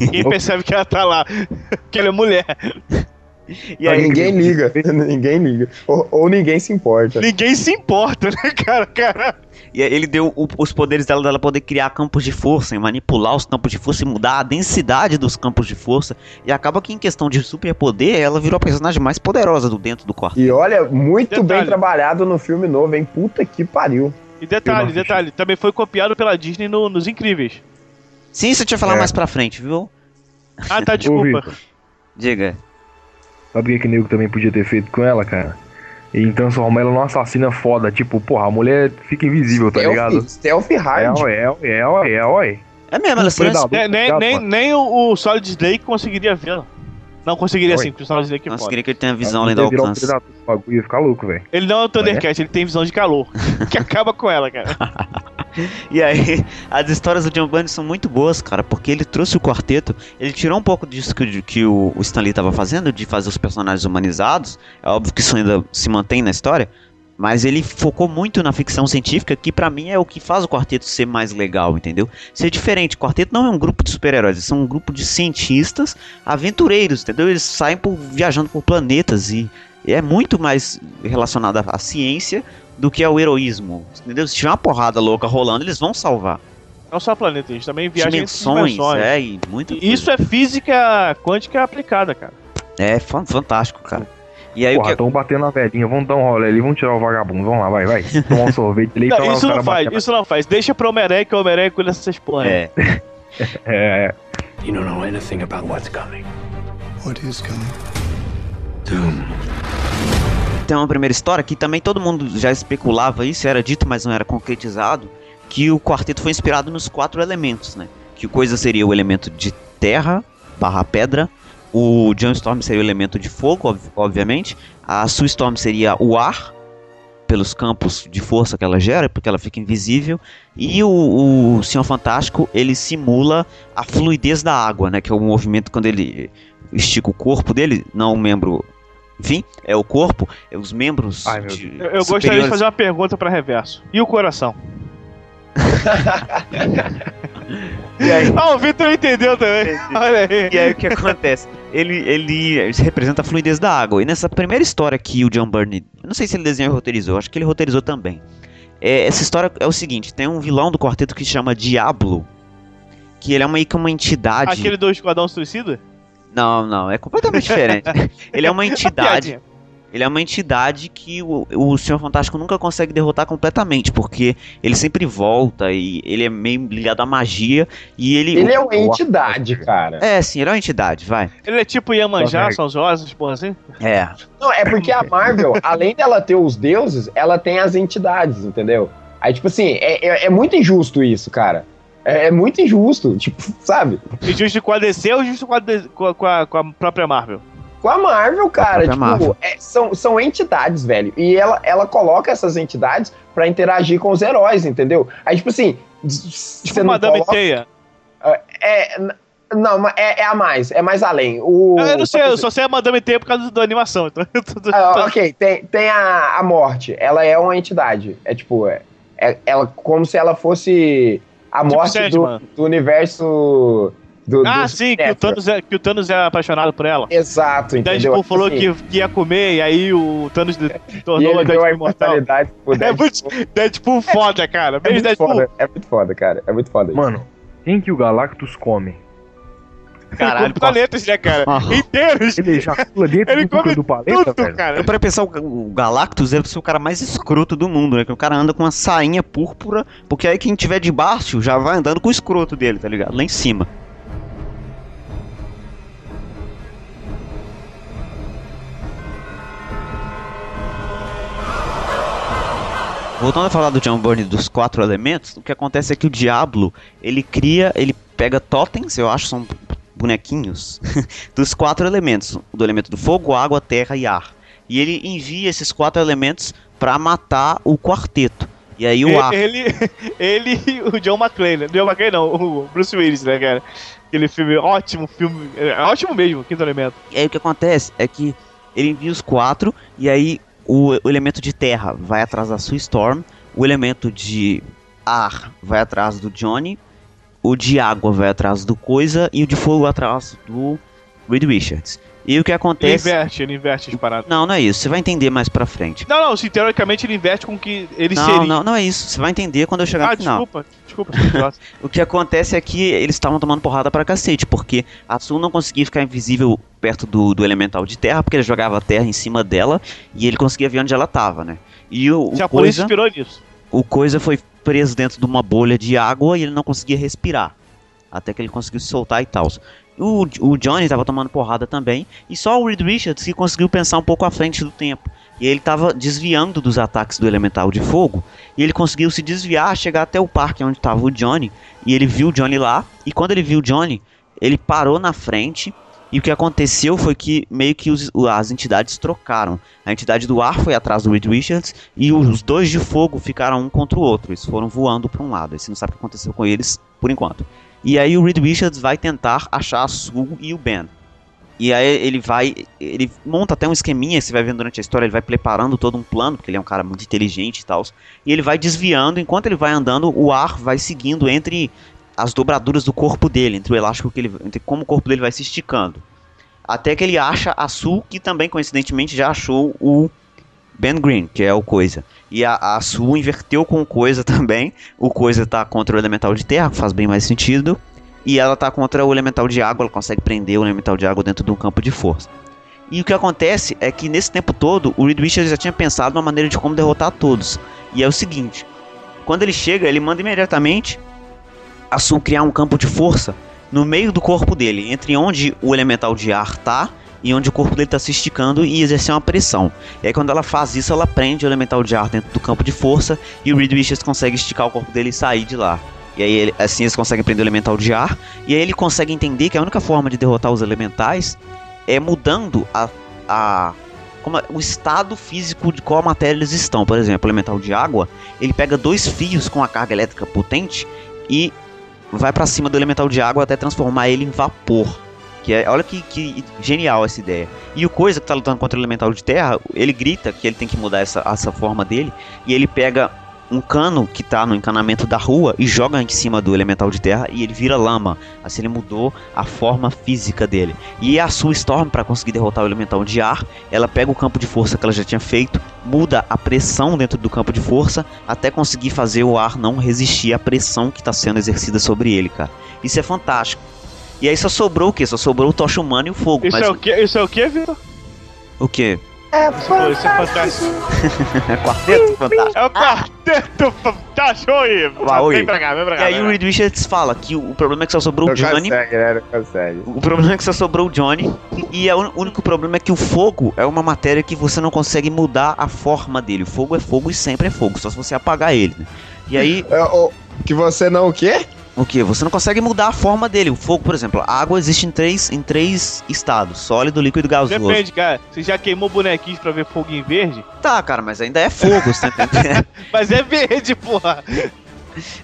Speaker 7: Ninguém percebe que ela tá lá. que ela é mulher.
Speaker 4: E aí,
Speaker 6: ninguém liga, ninguém liga. Ou, ou ninguém se importa.
Speaker 7: Ninguém se importa, né, cara? cara?
Speaker 4: E ele deu o- os poderes dela dela poder criar campos de força, e manipular os campos de força e mudar a densidade dos campos de força. E acaba que em questão de superpoder, ela virou a personagem mais poderosa do dentro do quarto.
Speaker 6: E olha, muito bem
Speaker 7: Detalhe.
Speaker 6: trabalhado no filme novo, hein? Puta que pariu.
Speaker 7: E detalhe, detalhe, também foi copiado pela Disney no- nos Incríveis.
Speaker 4: Sim, isso eu tinha falar
Speaker 5: É.
Speaker 4: mais pra frente, viu?
Speaker 7: Ah, tá, desculpa.
Speaker 4: Diga.
Speaker 5: sabe o que que o nego também podia ter feito com ela, cara? E transformar ela numa assassina foda. Tipo, porra, a mulher fica invisível, tá ligado?
Speaker 6: Stealth,
Speaker 5: É,
Speaker 6: hard.
Speaker 5: é, é, é, é, é.
Speaker 4: É mesmo, ela
Speaker 5: Um
Speaker 4: se.
Speaker 7: É, nem,
Speaker 5: Obrigado,
Speaker 7: nem,
Speaker 5: mano.
Speaker 7: nem o, o Solid Snake conseguiria vê-la. Não conseguiria
Speaker 5: Oi.
Speaker 7: sim, porque o Solid Snake é
Speaker 4: Nossa,
Speaker 7: foda.
Speaker 4: queria que ele tenha visão além do
Speaker 5: um
Speaker 4: alcance.
Speaker 5: bagulho, ia ficar louco, velho.
Speaker 7: Ele não é o Thundercat, ele tem visão de calor. que acaba com ela, cara.
Speaker 4: E aí, as histórias do John Byrne são muito boas, cara, porque ele trouxe o quarteto, ele tirou um pouco disso que, que o, o Stan Lee tava fazendo, de fazer os personagens humanizados. É óbvio que isso ainda se mantém na história, mas ele focou muito na ficção científica, que pra mim é o que faz o quarteto ser mais legal, entendeu? Ser diferente. O quarteto não é um grupo de super-heróis, eles são um grupo de cientistas aventureiros, entendeu? Eles saem por, viajando por planetas e é muito mais relacionado à- à ciência do que ao heroísmo, entendeu? Se tiver uma porrada louca rolando, eles vão salvar.
Speaker 7: Não só planeta, eles também viajam entre
Speaker 4: dimensões,
Speaker 7: dimensões.
Speaker 4: é, e muita
Speaker 7: E Isso é física quântica aplicada, cara.
Speaker 4: é, é fan- fantástico, cara. E aí o
Speaker 5: Porra,
Speaker 4: que
Speaker 5: tão batendo na velhinha, vamos dar um rolê ali, vamos tirar o vagabundo, vamos lá, vai, vai. Tomar um sorvete ali,
Speaker 7: Não, isso
Speaker 5: o
Speaker 7: não faz, isso não faz. Deixa pro Homem-Aranha que o Homem-Aranha cuida dessas porra.
Speaker 4: é,
Speaker 5: É, é.
Speaker 1: You don't know anything about what's coming.
Speaker 2: What is coming?
Speaker 1: Doom.
Speaker 4: Tem uma primeira história que também todo mundo já especulava isso, era dito, mas não era concretizado, que o quarteto foi inspirado nos quatro elementos, né? Que coisa seria o elemento de terra, barra pedra, o John Storm seria o elemento de fogo, ob- obviamente, a Sue Storm seria o ar, pelos campos de força que ela gera, porque ela fica invisível, e o, o Senhor Fantástico, ele simula a fluidez da água, né? Que é o movimento quando ele estica o corpo dele, não o membro enfim, é o corpo, é os membros.
Speaker 5: Ai,
Speaker 4: de-
Speaker 7: Eu, eu gostaria de fazer uma pergunta pra reverso. E o coração?
Speaker 4: E aí,
Speaker 7: Ah, o Vitor entendeu também. Olha aí.
Speaker 4: E aí o que acontece? Ele, ele representa a fluidez da água. E nessa primeira história que o John Byrne. Eu não sei se ele desenhou ou roteirizou, acho que ele roteirizou também. É, essa história é o seguinte: tem um vilão do quarteto que se chama Diablo. Que ele é meio que uma entidade.
Speaker 7: Aquele do Esquadrão Suicida?
Speaker 4: Não, não, é completamente diferente. ele é uma entidade.
Speaker 7: Piadinha.
Speaker 4: Ele é uma entidade que o, o Senhor Fantástico nunca consegue derrotar completamente, porque ele sempre volta e ele é meio ligado à magia e ele.
Speaker 6: Ele é uma entidade, cara.
Speaker 4: É, sim, ele é uma entidade, vai.
Speaker 7: Ele é tipo Iemanjá, São Jorge, porra assim?
Speaker 4: É.
Speaker 6: Não, é porque a Marvel, além dela ter os deuses, ela tem as entidades, entendeu? Aí, tipo assim, é, é, é muito injusto isso, cara. É, é muito injusto, tipo, sabe?
Speaker 7: E justo com a DC ou justo com a, D- com a- com a- com a própria Marvel?
Speaker 6: Com a Marvel, cara, tipo,
Speaker 4: Marvel.
Speaker 6: é- são, são entidades, velho. E ela, ela coloca essas entidades pra interagir com os heróis, entendeu? Aí, tipo assim,
Speaker 7: Tipo
Speaker 6: você
Speaker 7: Madame
Speaker 6: coloca...
Speaker 7: Teia.
Speaker 6: É, n- não, mas é, é a mais, é mais além. O,
Speaker 7: Eu não sei, eu só sei a Madame Teia por causa da animação. Então, tô- tô-
Speaker 6: Ah, ok, tem, tem a, a morte. Ela é uma entidade. É tipo, é, é- ela como se ela fosse a
Speaker 7: Tipo
Speaker 6: morte do,
Speaker 7: Sandman.
Speaker 6: do universo. Do,
Speaker 7: Ah,
Speaker 6: do
Speaker 7: sim, que o. Thanos é, que o Thanos é apaixonado por ela.
Speaker 6: Exato,
Speaker 7: O
Speaker 6: entendeu?
Speaker 7: Deadpool falou
Speaker 6: Assim,
Speaker 7: que, que ia comer, e aí o Thanos tornou o
Speaker 6: ele deu a
Speaker 7: Deadpool imortal.
Speaker 6: imortalidade pro
Speaker 7: É
Speaker 6: Deadpool.
Speaker 7: muito, Deadpool foda, cara.
Speaker 6: É muito,
Speaker 7: Deadpool.
Speaker 6: foda, é muito foda, cara. É muito foda. isso.
Speaker 5: Mano, quem que o Galactus come?
Speaker 7: Caralho, planetas, né, cara?
Speaker 4: Ah.
Speaker 7: Inteiros.
Speaker 5: Ele ejacula dentro
Speaker 7: Ele come
Speaker 5: do planeta,
Speaker 7: Tudo,
Speaker 5: velho?
Speaker 7: cara.
Speaker 4: Pra pensar, o o Galactus deve ser o cara mais escroto do mundo, né? Que o cara anda com uma sainha púrpura, porque aí quem tiver de baixo já vai andando com o escroto dele, tá ligado? Lá em cima. Voltando a falar do John Byrne dos quatro elementos, o que acontece é que o Diablo, ele cria, ele pega totens, eu acho, são bonequinhos, dos quatro elementos, do elemento do fogo, água, terra e ar. E ele envia esses quatro elementos pra matar o quarteto. E aí o ar.
Speaker 7: Ele, ele o John McClane, né? John McClane não, o Bruce Willis, né, cara? Aquele filme, ótimo filme, é ótimo mesmo, Quinto Elemento.
Speaker 4: E aí o que acontece é que ele envia os quatro, e aí o, o elemento de terra vai atrás da Sue Storm, o elemento de ar vai atrás do Johnny, o de água vai atrás do Coisa e o de fogo atrás do Reed Richards. E o que
Speaker 7: Ele
Speaker 4: acontece.
Speaker 7: inverte, ele inverte as paradas.
Speaker 4: Não, não é isso, você vai entender mais pra frente.
Speaker 7: Não, não, sim, teoricamente ele inverte com que ele
Speaker 4: Não,
Speaker 7: seria.
Speaker 4: não, não é isso, você vai entender quando eu chegar
Speaker 7: ah,
Speaker 4: no final.
Speaker 7: desculpa, desculpa.
Speaker 4: O que acontece é que eles estavam tomando porrada pra cacete, porque a Su não conseguia ficar invisível perto do, do elemental de terra, porque ele jogava a terra em cima dela e ele conseguia ver onde ela tava, né? E o,
Speaker 7: Já
Speaker 4: o
Speaker 7: por isso
Speaker 4: coisa,
Speaker 7: inspirou nisso.
Speaker 4: O coisa foi preso dentro de uma bolha de água e ele não conseguia respirar. Até que ele conseguiu se soltar e tal. O, o Johnny tava tomando porrada também. E só o Reed Richards que conseguiu pensar um pouco à frente do tempo. E ele tava desviando dos ataques do elemental de fogo. E ele conseguiu se desviar, chegar até o parque onde tava o Johnny. E ele viu o Johnny lá. E quando ele viu o Johnny, ele parou na frente. E o que aconteceu foi que meio que os- as entidades trocaram. A entidade do ar foi atrás do Reed Richards e os dois de fogo ficaram um contra o outro. Eles foram voando para um lado. Aí Você não sabe o que aconteceu com eles por enquanto. E aí o Reed Richards vai tentar achar a Sue e o Ben. E aí ele vai, ele monta até um esqueminha, você vai vendo durante a história, ele vai preparando todo um plano, porque ele é um cara muito inteligente e tal. E ele vai desviando, enquanto ele vai andando, o ar vai seguindo entre as dobraduras do corpo dele, entre o elástico que ele, entre como o corpo dele vai se esticando. Até que ele acha a Sue, que também coincidentemente já achou o Ben Green, que é o Coisa. E a, a Sue inverteu com o Coisa também. O Coisa tá contra o elemental de terra, faz bem mais sentido. E ela tá contra o elemental de água, ela consegue prender o elemental de água dentro de um campo de força. E o que acontece é que nesse tempo todo, o Reed Richards já tinha pensado numa maneira de como derrotar todos. E é o seguinte: quando ele chega, ele manda imediatamente criar um campo de força no meio do corpo dele, entre onde o elemental de ar tá e onde o corpo dele tá se esticando e exercer uma pressão. E aí quando ela faz isso, ela prende o elemental de ar dentro do campo de força e o Reed Richards consegue esticar o corpo dele e sair de lá. E aí ele- assim eles conseguem prender o elemental de ar e aí ele consegue entender que a única forma de derrotar os elementais é mudando a, a como é- o estado físico de qual matéria eles estão. Por exemplo, o elemental de água, ele pega dois fios com a carga elétrica potente e vai pra cima do elemental de água até transformar ele em vapor. Que é, olha que, que genial essa ideia. E o Coisa que tá lutando contra o Elemental de Terra, ele grita que ele tem que mudar essa, essa forma dele. E ele pega um cano que tá no encanamento da rua e joga em cima do elemental de terra e ele vira lama. Assim ele mudou a forma física dele. E a Sue Storm, para conseguir derrotar o elemental de ar, ela pega o campo de força que ela já tinha feito, muda a pressão dentro do campo de força até conseguir fazer o ar não resistir à pressão que está sendo exercida sobre ele, cara. Isso é fantástico. E aí só sobrou o quê? Só sobrou o tocha humana e o fogo.
Speaker 7: Isso
Speaker 4: mas
Speaker 7: é o que? Isso é o que, Vitor?
Speaker 4: o quê?
Speaker 6: É
Speaker 7: é fantástico.
Speaker 4: Quarteto fantástico.
Speaker 7: É o quarteto fantástico. Oi,
Speaker 4: Vai.
Speaker 7: Vem pra cá, vem pra
Speaker 4: E
Speaker 7: cá.
Speaker 4: aí
Speaker 7: vem
Speaker 4: o Reed Richards fala que o problema é que só sobrou o
Speaker 6: Não
Speaker 4: Johnny.
Speaker 6: consegue, né? Não consegue.
Speaker 4: O problema é que só sobrou o Johnny. E é o único problema é que o fogo é uma matéria que você não consegue mudar a forma dele. O fogo é fogo e sempre é fogo, só se você apagar ele. né? E aí,
Speaker 6: É, o- que você não o quê?
Speaker 4: O que? Você não consegue mudar a forma dele. O fogo, por exemplo, a água existe em três, em três estados: sólido, líquido e gasoso.
Speaker 7: Depende, cara. Você já queimou bonequinhos pra ver foguinho verde?
Speaker 4: Tá, cara, mas ainda é fogo, você tá entendendo?
Speaker 7: Mas é verde, porra.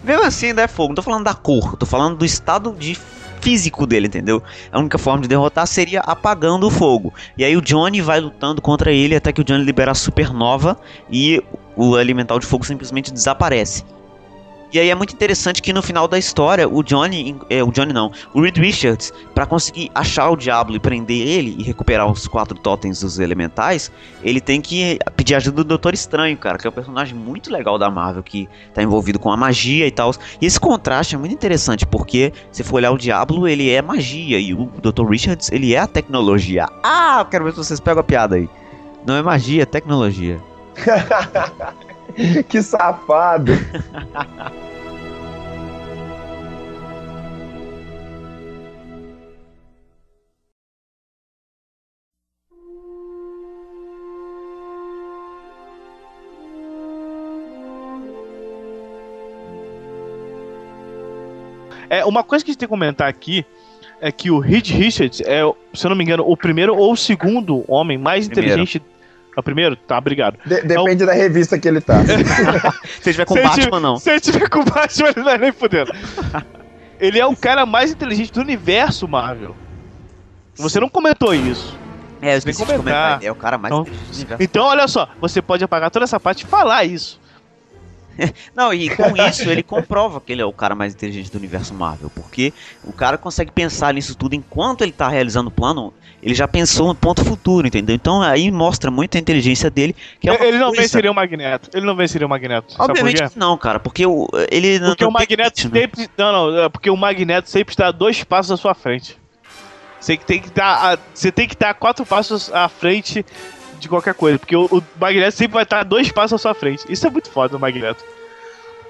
Speaker 4: Mesmo assim, ainda é fogo. Não tô falando da cor, tô falando do estado de físico dele, entendeu? A única forma de derrotar seria apagando o fogo. E aí o Johnny vai lutando contra ele até que o Johnny libera a supernova e o elemental de fogo simplesmente desaparece. E aí é muito interessante que no final da história, o Johnny, é, o Johnny não, o Reed Richards, para conseguir achar o diabo e prender ele e recuperar os quatro totens dos elementais, ele tem que pedir ajuda do Doutor Estranho, cara, que é um personagem muito legal da Marvel, que tá envolvido com a magia e tal. E esse contraste é muito interessante, porque se for olhar o Diablo, ele é magia, e o Dr. Richards, ele é a tecnologia. Ah, quero ver se vocês pegam a piada aí. Não é magia, é tecnologia.
Speaker 6: que safado.
Speaker 7: É, uma coisa que a gente tem que comentar aqui é que o Reed Richards é, se eu não me engano, o primeiro ou o segundo homem mais
Speaker 4: Primeiro.
Speaker 7: inteligente. É o primeiro? Tá, obrigado.
Speaker 6: De- depende da revista que ele tá.
Speaker 4: Se tiver com
Speaker 7: Se
Speaker 4: Batman,
Speaker 7: tiver-
Speaker 4: não.
Speaker 7: Se ele tiver com o Batman, ele não é nem fudendo. ele é o cara mais inteligente do universo Marvel. Você não comentou isso.
Speaker 4: É, eu esqueci comentar.
Speaker 7: comentar.
Speaker 4: É o cara mais
Speaker 7: Então-
Speaker 4: inteligente do universo.
Speaker 7: Então, olha só, você pode apagar toda essa parte e falar isso.
Speaker 4: Não, e com isso ele comprova que ele é o cara mais inteligente do universo Marvel, porque o cara consegue pensar nisso tudo enquanto ele tá realizando o plano, ele já pensou no ponto futuro, entendeu? Então aí mostra muito a inteligência dele, que é
Speaker 7: ele não
Speaker 4: coisa-
Speaker 7: venceria o Magneto. Ele não venceria o Magneto.
Speaker 4: Obviamente que não, cara, porque o, ele não-
Speaker 7: Porque
Speaker 4: não
Speaker 7: o
Speaker 4: tem
Speaker 7: Magneto
Speaker 4: limite, né?
Speaker 7: sempre. Não, não, é porque o Magneto sempre está dois passos à sua frente. Você tem que estar. a- Você tem que estar quatro passos à frente de qualquer coisa. Porque o, o Magneto sempre vai estar dois passos à sua frente. Isso é muito foda do Magneto.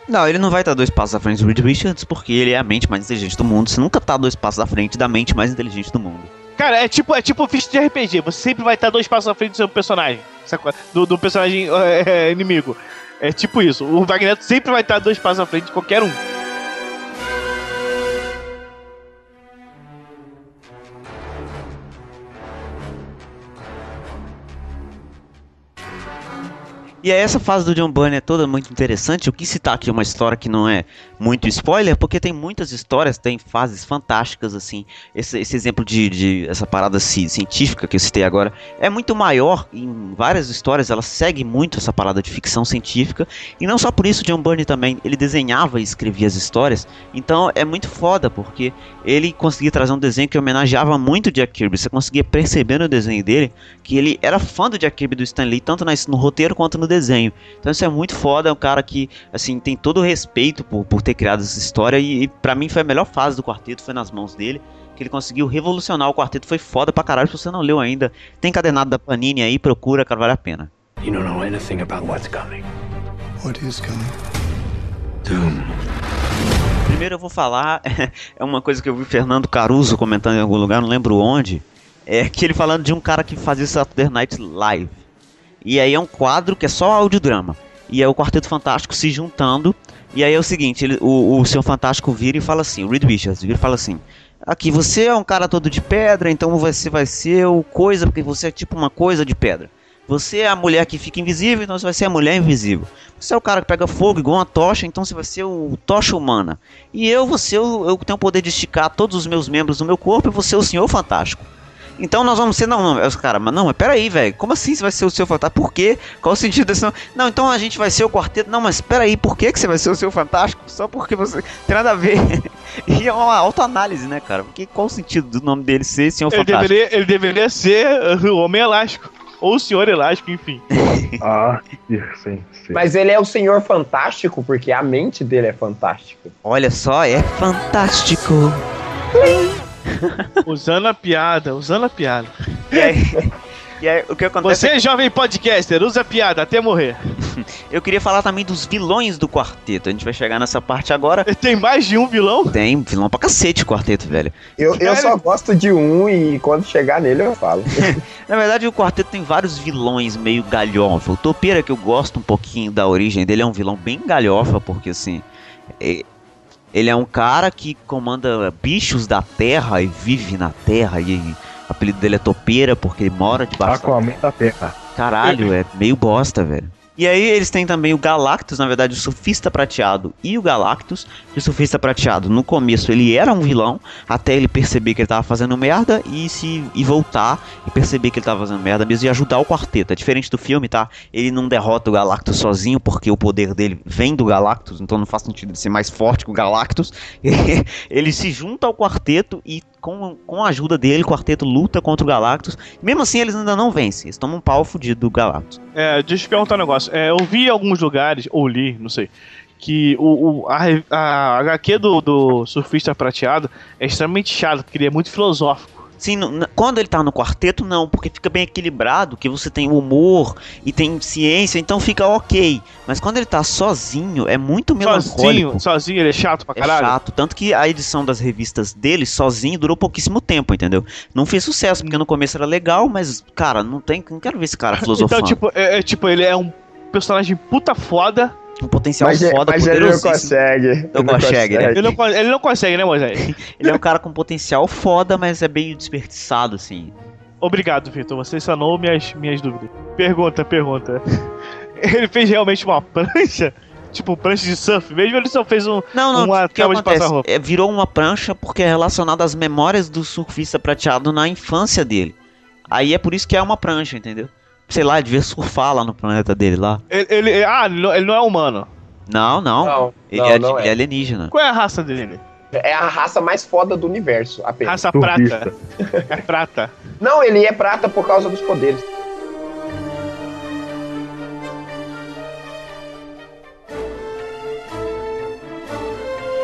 Speaker 4: Não, ele não vai estar dois passos à frente do Reed Richards, porque ele é a mente mais inteligente do mundo. Você nunca tá dois passos à frente da mente mais inteligente do mundo.
Speaker 7: Cara, é tipo, é tipo ficha de RPG. Você sempre vai estar dois passos à frente do seu personagem. Do, do personagem é, inimigo. É tipo isso. O Magneto sempre vai estar dois passos à frente de qualquer um.
Speaker 4: E aí essa fase do John Byrne é toda muito interessante. Eu quis citar aqui uma história que não é muito spoiler, porque tem muitas histórias, tem fases fantásticas, assim. Esse, esse exemplo de, de essa parada ci- científica que eu citei agora é muito maior. Em várias histórias ela segue muito essa parada de ficção científica. E não só por isso, John Byrne também, ele desenhava e escrevia as histórias. Então é muito foda, porque ele conseguia trazer um desenho que homenageava muito o Jack Kirby. Você conseguia perceber no desenho dele que ele era fã do Jack Kirby do Stan Lee, tanto no roteiro quanto no desenho. Então isso é muito foda, é um cara que, assim, tem todo o respeito por, por ter criado essa história e, e para mim foi a melhor fase do quarteto, foi nas mãos dele. Que ele conseguiu revolucionar o quarteto, foi foda pra caralho. Se você não leu ainda, tem cadenado da Panini aí, procura, cara, vale a pena.
Speaker 1: You don't know anything about what's coming.
Speaker 3: What is coming?
Speaker 1: Doom.
Speaker 4: Primeiro eu vou falar, é uma coisa que eu vi Fernando Caruso comentando em algum lugar, não lembro onde, é que ele falando de um cara que fazia Saturday Night Live. E aí é um quadro que é só audiodrama. E é o Quarteto Fantástico se juntando. E aí é o seguinte, ele, o, o Senhor Fantástico vira e fala assim, o Reed Richards vira e fala assim, aqui você é um cara todo de pedra, então você vai ser o coisa, porque você é tipo uma coisa de pedra. Você é a mulher que fica invisível, então você vai ser a mulher invisível. Você é o cara que pega fogo igual uma tocha, então você vai ser o tocha humana. E eu ser o, eu tenho o poder de esticar todos os meus membros do meu corpo e vou ser o senhor fantástico. Então nós vamos ser, não, não, os caras, mas não, mas peraí, velho, como assim você vai ser o seu fantástico? Por quê? Qual o sentido desse não? Não, então a gente vai ser o quarteto. Não, mas peraí, por que, que você vai ser o seu fantástico? Só porque você. Tem nada a ver. e é uma autoanálise, né, cara? Porque qual o sentido do nome dele ser senhor
Speaker 7: Ele
Speaker 4: fantástico?
Speaker 7: deveria, ele deveria ser uh, o Homem Elástico. Ou o Senhor Elástico, enfim.
Speaker 5: Ah, sim, sim.
Speaker 6: Mas ele é o senhor fantástico porque a mente dele é fantástica.
Speaker 4: Olha só, é fantástico.
Speaker 7: Usando a piada, usando a piada.
Speaker 4: E aí, e aí, o que acontece é
Speaker 7: Você, jovem podcaster, usa a piada até morrer.
Speaker 4: Eu queria falar também dos vilões do quarteto. A gente vai chegar nessa parte agora.
Speaker 7: Tem mais de um vilão?
Speaker 4: Tem vilão pra cacete o quarteto, velho.
Speaker 6: Eu, eu só gosto de um e quando chegar nele eu falo.
Speaker 4: Na verdade, o quarteto tem vários vilões meio galhofa. O Topeira, que eu gosto um pouquinho da origem dele, é um vilão bem galhofa, porque assim. é- ele é um cara que comanda bichos da terra e vive na terra. E o apelido dele é Topeira, porque ele mora debaixo
Speaker 5: Aquaman da Terra.
Speaker 4: Caralho, é meio bosta, velho. E aí eles têm também o Galactus, na verdade o Surfista Prateado e o Galactus. O Surfista Prateado, no começo ele era um vilão, até ele perceber que ele tava fazendo merda e se e voltar e perceber que ele tava fazendo merda mesmo e ajudar o quarteto. É diferente do filme, tá? Ele não derrota o Galactus sozinho porque o poder dele vem do Galactus, então não faz sentido ele ser mais forte que o Galactus. ele se junta ao quarteto e com, com a ajuda dele, o quarteto luta contra o Galactus. Mesmo assim, eles ainda não vencem. Eles tomam um pau fudido do Galactus.
Speaker 7: É, deixa eu perguntar um negócio. É, eu vi em alguns lugares, ou li, não sei, que o, o- a, a HQ do, do Surfista Prateado é extremamente chato, porque ele é muito filosófico.
Speaker 4: Sim, quando ele tá no quarteto, não, porque fica bem equilibrado, que você tem humor e tem ciência, então fica ok. Mas quando ele tá sozinho, é muito melancólico.
Speaker 7: Sozinho, sozinho, ele é chato pra
Speaker 4: É
Speaker 7: caralho.
Speaker 4: chato, tanto que a edição das revistas dele sozinho durou pouquíssimo tempo, entendeu? Não fez sucesso, porque no começo era legal, mas, cara, não tem. Não quero ver esse cara filosofando.
Speaker 7: Então, tipo, é, é, tipo, ele é um personagem puta foda.
Speaker 4: Um potencial
Speaker 6: Mas,
Speaker 4: foda,
Speaker 6: mas ele não consegue. Ele não
Speaker 4: consegue, né?
Speaker 7: Ele não, ele não consegue, né, Moisés?
Speaker 4: Ele é um cara com potencial foda, mas é meio desperdiçado, assim.
Speaker 7: Obrigado, Vitor. Você sanou minhas, minhas dúvidas. Pergunta, pergunta. Ele fez realmente uma prancha? Tipo, prancha de surf mesmo? Ele só fez um.
Speaker 4: Não, não,
Speaker 7: Uma
Speaker 4: o que
Speaker 7: cama de passar roupa.
Speaker 4: É, virou uma prancha porque é relacionado às memórias do surfista prateado na infância dele. Aí é por isso que é uma prancha, entendeu? Sei lá, devia surfar lá no planeta dele lá.
Speaker 7: Ele, ele- ah, ele não, ele não é humano.
Speaker 4: Não, não.
Speaker 6: Não,
Speaker 4: ele,
Speaker 6: não,
Speaker 4: é,
Speaker 6: não
Speaker 4: ele
Speaker 6: é.
Speaker 4: é alienígena.
Speaker 7: Qual é a raça dele?
Speaker 6: É a raça mais foda do universo, apenas.
Speaker 7: Raça
Speaker 5: Surfista.
Speaker 7: prata. É prata.
Speaker 6: Não, ele é prata por causa dos poderes.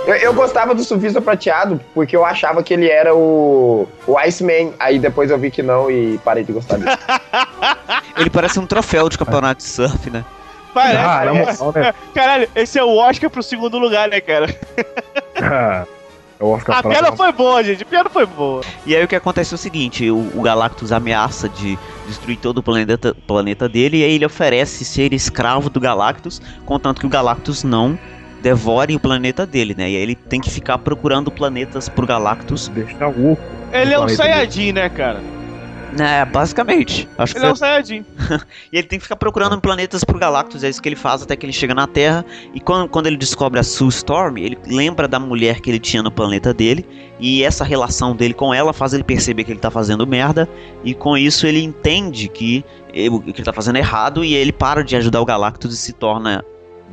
Speaker 6: Eu, eu gostava do surfista prateado porque eu achava que ele era o, o Iceman. Aí depois eu vi que não e parei de gostar dele.
Speaker 4: Ele parece um troféu de campeonato de surf, né?
Speaker 7: Parece.
Speaker 5: Ah, na
Speaker 7: parece.
Speaker 5: moral, né?
Speaker 7: Caralho, esse é o Oscar pro segundo lugar, né, cara?
Speaker 5: É
Speaker 7: A piada foi boa, gente. A piada foi boa.
Speaker 4: E aí o que acontece é o seguinte, o, o Galactus ameaça de destruir todo o planeta, planeta dele e aí ele oferece ser escravo do Galactus, contanto que o Galactus não devore o planeta dele, né? E aí ele tem que ficar procurando planetas pro Galactus.
Speaker 5: Deixa o oco.
Speaker 7: Ele é um Saiyajin, né, cara?
Speaker 4: É, basicamente. Acho que
Speaker 7: Ele é
Speaker 4: foi
Speaker 7: um Saiyajin.
Speaker 4: E ele tem que ficar procurando planetas pro Galactus, é isso que ele faz até que ele chega na Terra. E quando, quando ele descobre a Sue Storm, ele lembra da mulher que ele tinha no planeta dele. E essa relação dele com ela faz ele perceber que ele tá fazendo merda. E com isso ele entende que ele, que ele tá fazendo errado. E ele para de ajudar o Galactus e se torna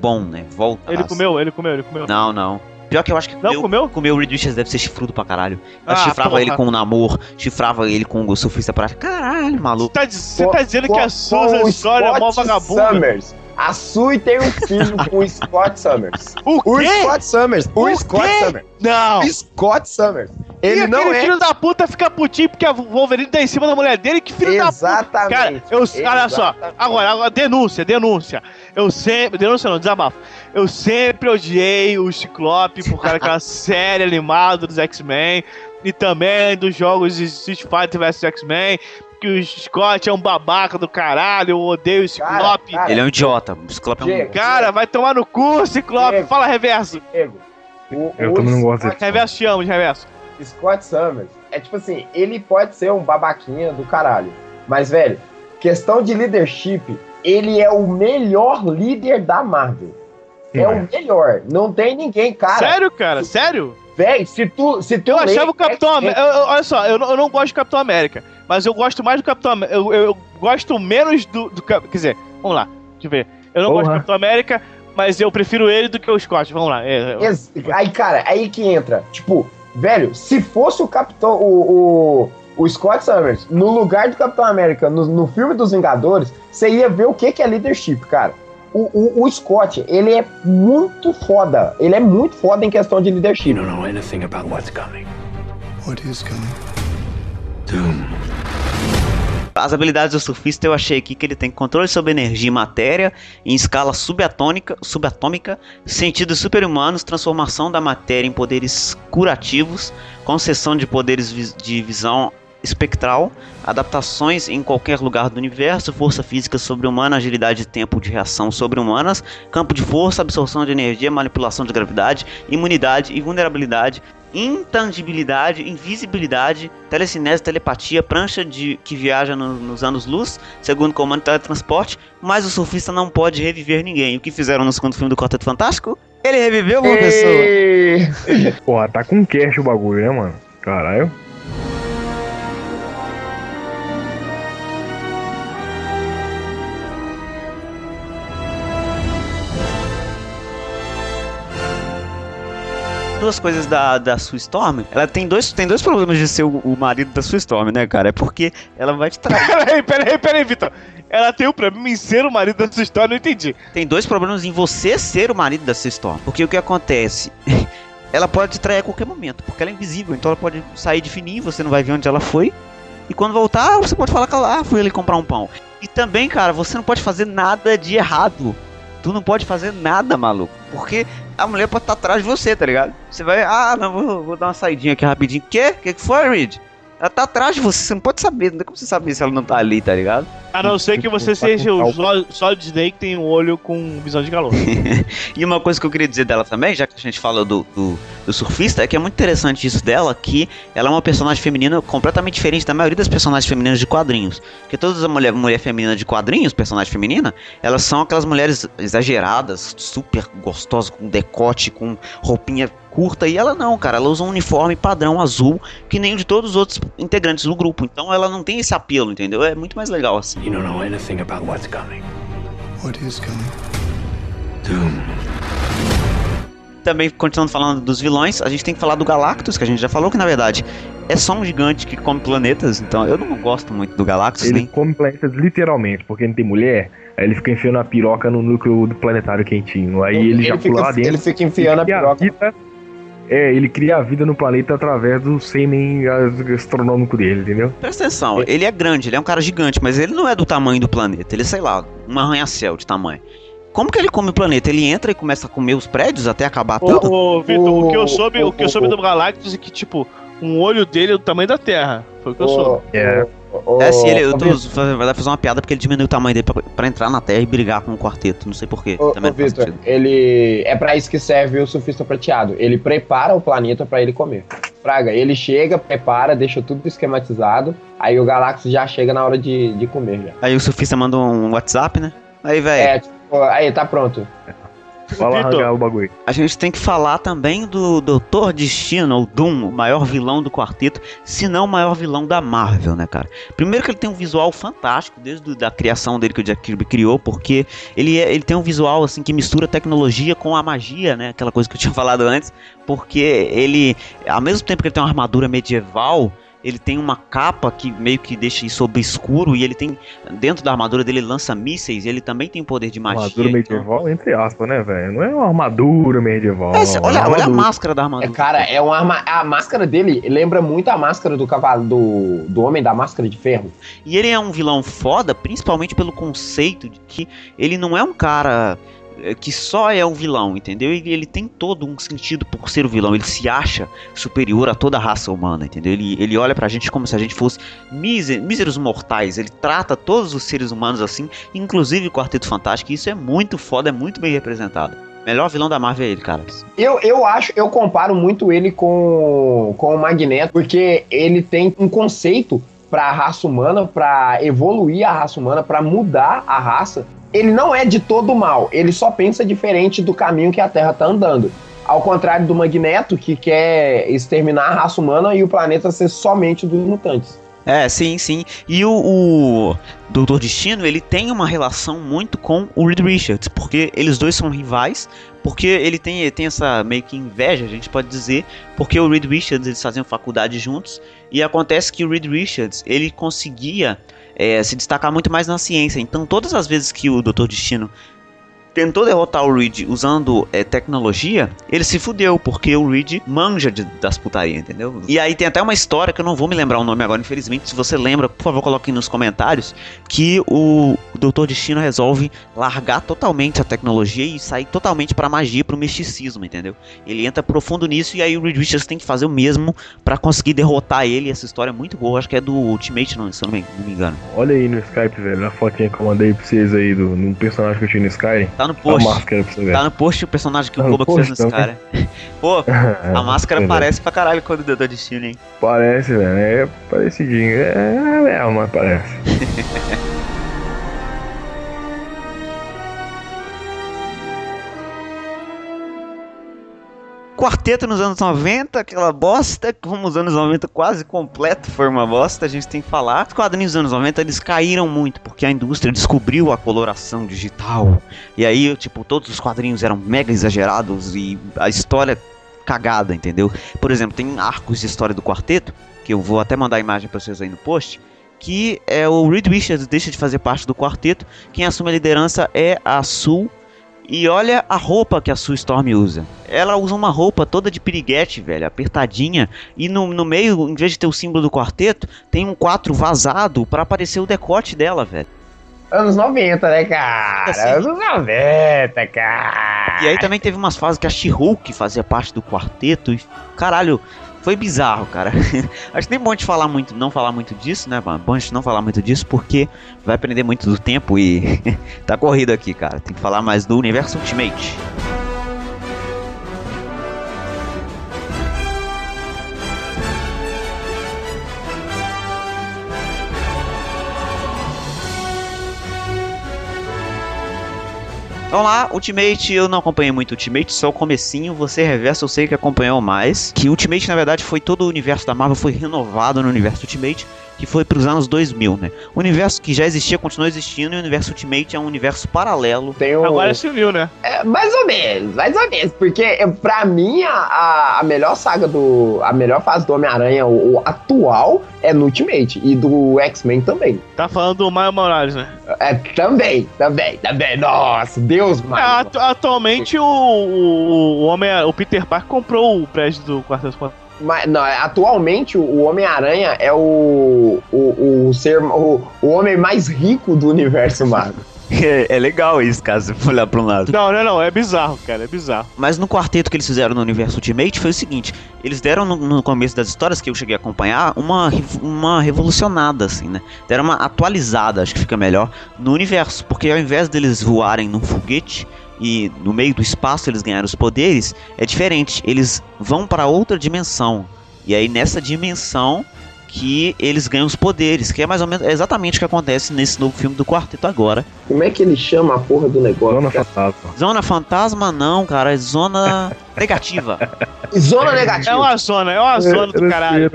Speaker 4: bom, né? Volta.
Speaker 7: Ele comeu, ele comeu, ele comeu.
Speaker 4: Não, não. Pior que eu acho que
Speaker 7: Não comeu?
Speaker 4: comeu o Reed deve ser chifrudo pra caralho. Eu
Speaker 7: Ah,
Speaker 4: chifrava
Speaker 7: porra.
Speaker 4: ele com o Namor, chifrava ele com o surfista pra Caralho, maluco.
Speaker 7: Tá, você
Speaker 6: Com-
Speaker 7: tá dizendo que a Susan
Speaker 6: o
Speaker 7: Story é mó vagabunda?
Speaker 6: Summers. A Sui tem um filho com o Scott Summers.
Speaker 7: O
Speaker 6: O
Speaker 7: quê?
Speaker 6: Scott Summers. O,
Speaker 7: O
Speaker 6: Scott
Speaker 7: quê?
Speaker 6: Summers.
Speaker 7: Não!
Speaker 6: O Scott Summers.
Speaker 7: Ele
Speaker 6: Ele não é.
Speaker 7: filho da puta fica putinho porque a Wolverine tá em cima da mulher dele. Que filho da puta!
Speaker 6: Exatamente.
Speaker 7: Cara, eu, olha só,
Speaker 6: Exatamente.
Speaker 7: agora, agora, denúncia, denúncia. Eu sempre, denúncia não, desabafo. Eu sempre odiei o Ciclope por causa daquela série animada dos X-Men e também dos jogos de Street Fighter vs X-Men. Que o Scott é um babaca do caralho, eu odeio o
Speaker 6: Cara,
Speaker 7: Ciclope. Cara,
Speaker 6: cara,
Speaker 4: Ele é um idiota. O Ciclope é um...
Speaker 6: Diego,
Speaker 7: vai tomar no cu, Ciclope.
Speaker 6: Diego.
Speaker 7: Fala reverso.
Speaker 6: Diego, o-
Speaker 5: Eu
Speaker 6: o
Speaker 5: também não gosto desse.
Speaker 7: Reverso te amo, de reverso.
Speaker 6: Scott Summers é tipo assim, ele pode ser um babaquinha do caralho. Mas, velho, questão de leadership, ele é o melhor líder da Marvel. É,
Speaker 5: Não
Speaker 6: o melhor. Não tem ninguém, cara.
Speaker 7: Sério, cara? Sério?
Speaker 6: Véi, se tu, se tu
Speaker 7: Eu
Speaker 6: lê
Speaker 7: achava o Capitão América. Olha só, eu não, eu não gosto do Capitão América, mas eu gosto mais do Capitão América. Eu, eu, gosto menos do, do. Quer dizer, vamos lá, deixa eu ver. Eu não gosto do
Speaker 5: Porra.
Speaker 7: Capitão América, mas eu prefiro ele do que o Scott. Vamos lá. é, é,
Speaker 6: Ex- Aí, cara, aí que entra. Tipo, velho, se fosse o Capitão. O, o, o Scott Summers no lugar do Capitão América no, no filme dos Vingadores, você ia ver o que, que é leadership, cara. O, o, o Scott, ele é muito foda. Ele é muito foda em questão de
Speaker 1: You
Speaker 6: leadership.
Speaker 1: don't know anything about what's coming.
Speaker 3: What is coming?
Speaker 1: Doom.
Speaker 4: As habilidades do surfista eu achei aqui que ele tem controle sobre energia e matéria em escala subatômica, subatômica sentidos super-humanos, transformação da matéria em poderes curativos, concessão de poderes de visão espectral, adaptações em qualquer lugar do universo, força física sobre-humana, agilidade e tempo de reação sobre-humanas, campo de força, absorção de energia, manipulação de gravidade, imunidade e vulnerabilidade, intangibilidade, invisibilidade, telecinese, telepatia, prancha de que viaja no- nos anos-luz, segundo comando teletransporte, mas o surfista não pode reviver ninguém. O que fizeram no segundo filme do Quarteto Fantástico? Ele reviveu, professor!
Speaker 6: E...
Speaker 5: Porra, tá com cash o bagulho, né, mano? Caralho.
Speaker 4: Duas coisas da, da Sue Storm, ela tem dois, tem dois problemas de ser o, o marido da Sue Storm, né, cara? É porque ela vai te trair.
Speaker 7: Peraí, peraí, peraí, Vitor. Ela tem o problema em ser o marido dessa história, não entendi.
Speaker 4: tem dois problemas em você ser o marido da Sue Storm. Porque o que acontece? ela pode te trair a qualquer momento, porque ela é invisível, então ela pode sair de fininho, você não vai ver onde ela foi. E quando voltar, você pode falar que ela ah, fui ali comprar um pão. E também, cara, você não pode fazer nada de errado. Tu não pode fazer nada, maluco. Porque a mulher pode estar atrás de você, tá ligado? Você vai, ah, não, vou, vou dar uma saidinha aqui rapidinho. Quê? O que, que foi, Reed? Ela tá atrás de você, você não pode saber, não tem como você saber se ela não tá ali, tá ligado?
Speaker 7: A não ser que você seja o Sol- Solid Snake que tem um olho com visão de calor.
Speaker 4: E uma coisa que eu queria dizer dela também, já que a gente fala do, do, do surfista, é que é muito interessante isso dela, que ela é uma personagem feminina completamente diferente da maioria das personagens femininas de quadrinhos. Porque todas as mulheres mulher feminina de quadrinhos, personagem feminina, elas são aquelas mulheres exageradas, super gostosas, com decote, com roupinha curta, e ela não, cara, ela usa um uniforme padrão azul, que nem o de todos os outros integrantes do grupo. Então ela não tem esse apelo, entendeu? É muito mais legal assim.
Speaker 1: You don't know anything about what's coming.
Speaker 3: What is coming?
Speaker 1: Doom.
Speaker 4: Também, continuando falando dos vilões, a gente tem que falar do Galactus, que a gente já falou que na verdade é só um gigante que come planetas, então eu não gosto muito do Galactus,
Speaker 5: Ele
Speaker 4: nem.
Speaker 5: come planetas literalmente, porque não tem mulher. Aí ele fica enfiando a piroca no núcleo do planetário quentinho. Aí ele, já pula lá dentro.
Speaker 6: ele fica enfiando a piroca.
Speaker 5: É, ele cria a vida no planeta através do sêmen astronômico dele, entendeu?
Speaker 4: Presta atenção, ele é grande, ele é um cara gigante, mas ele não é do tamanho do planeta, ele é, sei lá, um arranha-céu de tamanho. Como que ele come o planeta? Ele entra e começa a comer os prédios até acabar tudo?
Speaker 7: Ô, ô, Vitor, o que eu soube, o que eu soube do Galactus é que, tipo, um olho dele é do tamanho da Terra. Foi o que eu soube.
Speaker 5: É.
Speaker 4: É, sim, ele, eu tô vai fazer uma piada porque ele diminuiu o tamanho dele pra, pra entrar na Terra e brigar com o quarteto, não sei porquê. Também sentido.
Speaker 6: ele é pra isso que serve o surfista prateado. Ele prepara o planeta pra ele comer. Fraga, ele chega, prepara, deixa tudo esquematizado. Aí o Galactus já chega na hora de, de comer já.
Speaker 4: Aí o surfista manda um WhatsApp, né? Aí, velho,
Speaker 6: É, tipo, aí tá pronto.
Speaker 5: Vai lá o bagulho.
Speaker 4: A gente tem que falar também do Doutor Destino, ou Doom, o maior vilão do quarteto, se não o maior vilão da Marvel, né, cara? Primeiro que ele tem um visual fantástico, desde a criação dele que o Jack Kirby criou, porque ele, é- ele tem um visual, assim, que mistura tecnologia com a magia, né? Aquela coisa que eu tinha falado antes, porque ele, ao mesmo tempo que ele tem uma armadura medieval, ele tem uma capa que meio que deixa isso obscuro e ele tem, dentro da armadura dele, ele lança mísseis e ele também tem poder de magia.
Speaker 5: Armadura
Speaker 4: então-
Speaker 5: medieval, entre aspas, né, velho? Não é uma armadura medieval.
Speaker 4: É, cê-
Speaker 5: é
Speaker 4: olha, olha a
Speaker 5: armadura.
Speaker 4: máscara da
Speaker 6: É,
Speaker 4: armadura.
Speaker 6: cara, é uma arma- a máscara dele lembra muito a máscara do cavalo do, do homem da máscara de ferro.
Speaker 4: E ele é um vilão foda, principalmente pelo conceito de que ele não é um cara que só é um vilão, entendeu? Ele, ele tem todo um sentido por ser o vilão. Ele se acha superior a toda a raça humana, entendeu? Ele, ele olha pra gente como se a gente fosse míser- míseros mortais. Ele trata todos os seres humanos assim, inclusive o Quarteto Fantástico. E isso é muito foda, é muito bem representado. Melhor vilão da Marvel é ele, cara.
Speaker 6: Eu, eu acho, eu comparo muito ele com, com o Magneto, porque ele tem um conceito pra raça humana, pra evoluir a raça humana, pra mudar a raça, ele não é de todo mal. Ele só pensa diferente do caminho que a Terra tá andando. Ao contrário do Magneto, que quer exterminar a raça humana e o planeta ser somente dos mutantes.
Speaker 4: É, sim, sim. E o, o Doutor Destino, ele tem uma relação muito com o Reed Richards, porque eles dois são rivais, porque ele tem, tem essa meio que inveja, a gente pode dizer, porque o Reed Richards, eles faziam faculdade juntos, e acontece que o Reed Richards, ele conseguia é, se destacar muito mais na ciência, então todas as vezes que o Doutor Destino tentou derrotar o Reed usando é, tecnologia, ele se fudeu, porque o Reed manja de, das putarias, entendeu? E aí tem até uma história que eu não vou me lembrar o nome agora, infelizmente. Se você lembra, por favor, coloque nos comentários que o Doutor Destino resolve largar totalmente a tecnologia e sair totalmente pra magia, pro misticismo, entendeu? Ele entra profundo nisso e aí o Reed Richards tem que fazer o mesmo para conseguir derrotar ele. Essa história é muito boa, acho que é do Ultimate, não, se eu não me, engano.
Speaker 5: Olha aí no Skype, velho, a fotinha que eu mandei pra vocês aí do, num personagem que eu tinha no Skyrim.
Speaker 4: Tá no
Speaker 5: A
Speaker 4: post.
Speaker 5: máscara pra você ver.
Speaker 4: Tá no post o personagem que o
Speaker 5: Tá no
Speaker 4: Koba fez
Speaker 5: post
Speaker 4: nesse cara. Pô, a máscara parece pra caralho com a do Doutor Destino, hein?
Speaker 5: Parece, velho. É parecidinho. É, é, mas parece.
Speaker 4: Quarteto nos anos 90, aquela bosta, como os anos 90 quase completo foi uma bosta, a gente tem que falar. Os quadrinhos dos anos 90 eles caíram muito, porque a indústria descobriu a coloração digital. E aí, tipo, todos os quadrinhos eram mega exagerados e a história cagada, entendeu? Por exemplo, tem arcos de história do quarteto, que eu vou até mandar a imagem pra vocês aí no post, que é o Reed Richards deixa de fazer parte do quarteto, quem assume a liderança é a Sul e olha a roupa que a Sue Storm usa. Ela usa uma roupa toda de piriguete, velho, apertadinha. E no, no meio, em vez de ter o símbolo do quarteto, tem um 4 vazado pra aparecer o decote dela, velho.
Speaker 6: Anos 90, né, cara?
Speaker 4: Assim.
Speaker 6: Anos 90, cara.
Speaker 4: E aí também teve umas fases que a She-Hulk fazia parte do quarteto. E, caralho, foi bizarro, cara. Acho que nem bom gente falar muito, não falar muito disso, né, mano? Bom gente não falar muito disso porque vai prender muito do tempo e tá corrido aqui, cara. Tem que falar mais do universo Ultimate. Vamos lá, Ultimate, eu não acompanhei muito Ultimate, só o comecinho, você Reverso eu sei que acompanhou mais. Que Ultimate, na verdade, foi todo o universo da Marvel foi renovado no universo Ultimate, que foi pros anos 2000, né? O universo que já existia continua existindo e o universo Ultimate é um universo paralelo.
Speaker 6: Tem o...
Speaker 7: Agora se uniu, né?
Speaker 6: É, mais ou menos, mais ou menos. Porque é, pra mim, a, a, melhor saga do. A melhor fase do Homem-Aranha, o, o atual, é no Ultimate. E do X-Men também.
Speaker 7: Tá falando do Maio Morales, né?
Speaker 6: É, também, também, também. Nossa, Deus,
Speaker 7: É,
Speaker 6: mano.
Speaker 7: atu- atualmente o, o, o homem, o Peter Parker comprou o prédio do Quarteto Fantástico.
Speaker 6: Mas, não, é, atualmente o Homem-Aranha é o, o, o ser o, o homem mais rico do universo Marvel.
Speaker 4: É, é legal isso, cara, se for olhar pra um lado.
Speaker 7: Não, não, não, é bizarro, cara, é bizarro.
Speaker 4: Mas no quarteto que eles fizeram no universo Ultimate foi o seguinte: eles deram no, no começo das histórias que eu cheguei a acompanhar uma, uma revolucionada, assim, né? Deram uma atualizada, acho que fica melhor, no universo. Porque ao invés deles voarem num foguete e no meio do espaço eles ganharam os poderes, é diferente. Eles vão para outra dimensão. E aí nessa dimensão que eles ganham os poderes, que é mais ou menos é exatamente o que acontece nesse novo filme do quarteto agora.
Speaker 6: Como é que ele chama a porra do negócio?
Speaker 5: Zona
Speaker 6: cara?
Speaker 5: fantasma.
Speaker 4: Zona fantasma não, cara, é zona negativa.
Speaker 6: Zona
Speaker 7: É
Speaker 6: negativa.
Speaker 7: uma zona, é uma zona do
Speaker 5: Era
Speaker 7: caralho.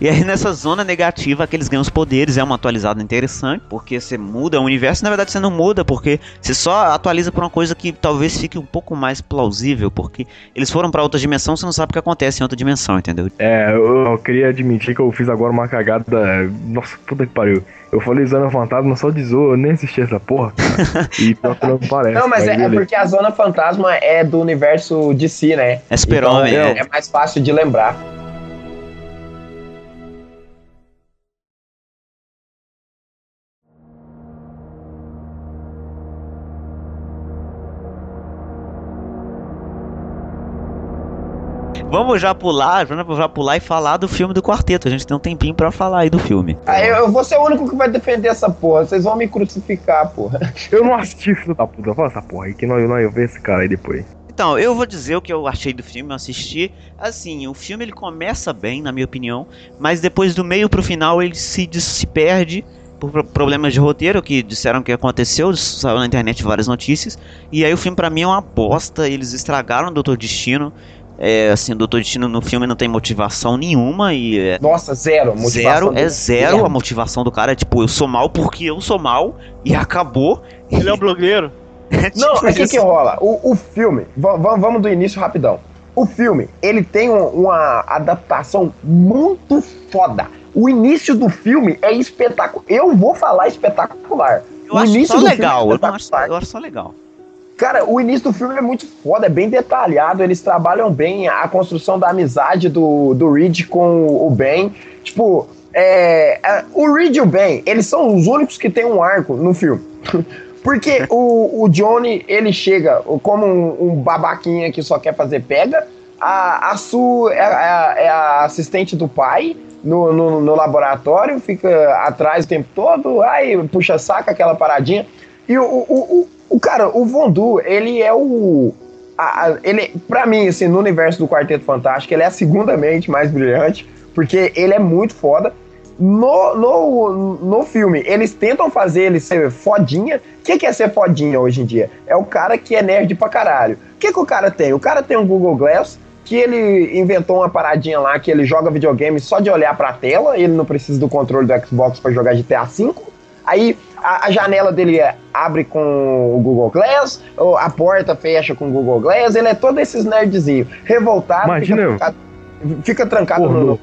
Speaker 4: E aí nessa zona negativa que eles ganham os poderes, é uma atualizada interessante, porque você muda o universo, na verdade você não muda, porque você só atualiza pra uma coisa que talvez fique um pouco mais plausível, porque eles foram pra outra dimensão, você não sabe o que acontece em outra dimensão, entendeu?
Speaker 5: É, eu, eu queria admitir que eu fiz agora uma cagada. Nossa, puta que pariu. Eu falei Zona Fantasma só de zoa, eu nem assisti essa porra. cara. e pior que não parece.
Speaker 6: Não, mas é, é porque a Zona Fantasma é do universo de si, né?
Speaker 4: É super-homem,
Speaker 6: Então,
Speaker 4: é.
Speaker 6: é mais fácil de lembrar.
Speaker 4: Vamos já pular, vamos já pular e falar do filme do quarteto. A gente tem um tempinho pra falar aí do filme.
Speaker 6: Aí eu, eu vou ser o único que vai defender essa porra. Vocês vão me crucificar, porra.
Speaker 5: Eu não assisti filho da puta. Fala essa porra aí que nós, nós ver esse cara aí depois.
Speaker 4: Então, eu vou dizer o que eu achei do filme, eu assisti. Assim, o filme ele começa bem, na minha opinião, mas depois do meio pro final ele se, se perde por pro- problemas de roteiro que disseram que aconteceu, saiu na internet várias notícias. E aí o filme pra mim é uma bosta, eles estragaram o Doutor Destino. É, assim, o Doutor Destino no filme não tem motivação nenhuma e é
Speaker 6: Nossa, zero. motivação
Speaker 4: zero, é
Speaker 6: dele.
Speaker 4: zero a motivação do cara, é tipo, eu sou mal porque eu sou mal e acabou.
Speaker 7: Ele é um blogueiro.
Speaker 6: Não,
Speaker 4: Tipo
Speaker 6: é que
Speaker 4: isso.
Speaker 6: que rola? O, o filme, va- va- vamos do início rapidão. O filme, ele tem um- uma adaptação muito foda. O início do filme é espetacular. Eu vou falar espetacular.
Speaker 4: Eu
Speaker 6: o
Speaker 4: acho
Speaker 6: início
Speaker 4: só
Speaker 6: do
Speaker 4: legal,
Speaker 6: filme é
Speaker 4: eu, não acho, eu acho só legal.
Speaker 6: Cara, o início do filme é muito foda, é bem detalhado, eles trabalham bem a construção da amizade do, do Reed com o Ben. Tipo, é, é, o Reed e o Ben, eles são os únicos que têm um arco no filme. Porque o, o Johnny, ele chega como um, um babaquinha que só quer fazer pega. A, a Sue é, a- é a assistente do pai no, no, no laboratório, fica atrás o tempo todo, aí puxa saca aquela paradinha. E o, o, o, o cara, o Vondu, ele é o. a- a- ele, pra mim, assim, no universo do Quarteto Fantástico, ele é a segunda mente mais brilhante, porque ele é muito foda. No, no, no filme, eles tentam fazer ele ser fodinha. O que, que é ser fodinha hoje em dia? É o cara que é nerd pra caralho. O que, que o cara tem? O cara tem um Google Glass, que ele inventou uma paradinha lá que ele joga videogame só de olhar pra tela, ele não precisa do controle do Xbox pra jogar GTA V. Aí a, a janela dele é- abre com o Google Glass, ou a porta fecha com o Google Glass, ele é todo esses nerdzinho, revoltado,
Speaker 5: Imagina
Speaker 6: fica trancado, fica trancado
Speaker 5: Pornô.
Speaker 6: no...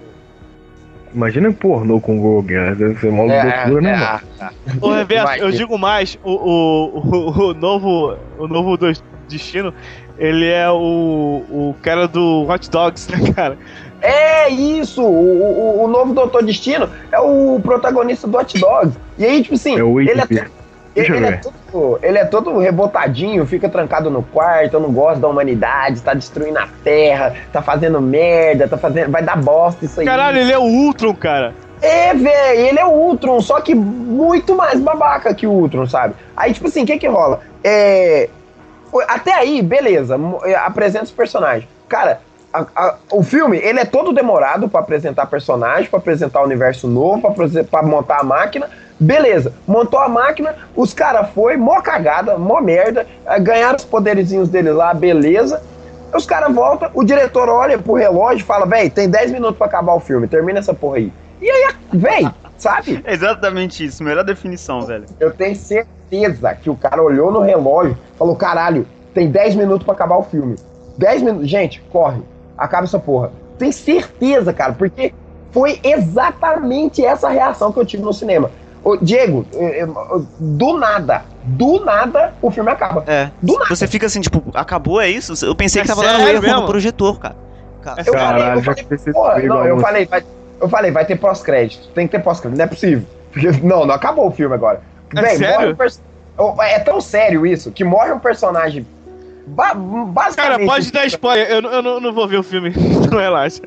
Speaker 5: Imagina um pornô com o Google Glass, deve ser uma loucura, né, mano?
Speaker 7: Ô, Reverso,
Speaker 6: Vai,
Speaker 7: eu digo mais, o, o, o, o novo, o novo do Destino, ele é o, o cara do Hot Dogs, né, cara?
Speaker 6: É isso! O, o, o novo Doutor Destino é o protagonista do Hot Dogs. E aí, tipo assim,
Speaker 5: É
Speaker 6: ele, é ele, ele é todo, ele é todo rebotadinho, fica trancado no quarto, não gosta da humanidade, tá destruindo a terra, tá fazendo merda, tá fazendo. Vai dar bosta isso aí.
Speaker 7: Caralho, ele é o Ultron, cara.
Speaker 6: É, velho, ele é o Ultron, só que muito mais babaca que o Ultron, sabe? Aí, tipo assim, o que que rola? É. Até aí, beleza, é, apresenta os personagens. Cara, a- a- o filme, ele é todo demorado pra apresentar personagem, pra apresentar o universo novo, pra montar a máquina. Beleza, montou a máquina, os caras foi, mó cagada, mó merda, eh, ganharam os poderzinhos deles lá, beleza. Os caras voltam, o diretor olha pro relógio e fala, véi, tem 10 minutos pra acabar o filme, termina essa porra aí. E aí, véi, sabe?
Speaker 4: É exatamente isso, melhor definição, velho.
Speaker 6: Eu tenho certeza que o cara olhou no relógio falou: caralho, tem 10 minutos pra acabar o filme. 10 minutos. Gente, corre. Acaba essa porra. Tem certeza, cara, porque foi exatamente essa reação que eu tive no cinema. Ô, Diego, eh, eh, do nada, do nada, o filme acaba.
Speaker 4: É.
Speaker 6: Do nada.
Speaker 4: Você fica assim, tipo, acabou, é isso? Eu pensei
Speaker 7: É
Speaker 4: que tava dando erro
Speaker 7: mesmo?
Speaker 4: no projetor, cara. Cara,
Speaker 6: Eu falei, eu
Speaker 5: Caralho,
Speaker 6: falei, porra, não, eu falei, vai, eu falei, vai ter pós-crédito. Tem que ter pós-crédito, não é possível. Porque, não, não acabou o filme agora.
Speaker 7: É
Speaker 6: Véi,
Speaker 7: sério?
Speaker 6: morre um pers- É tão sério isso que morre um personagem. Ba- basicamente.
Speaker 7: Cara, pode dar spoiler. Eu, não- eu não, vou ver o filme. Não relaxa.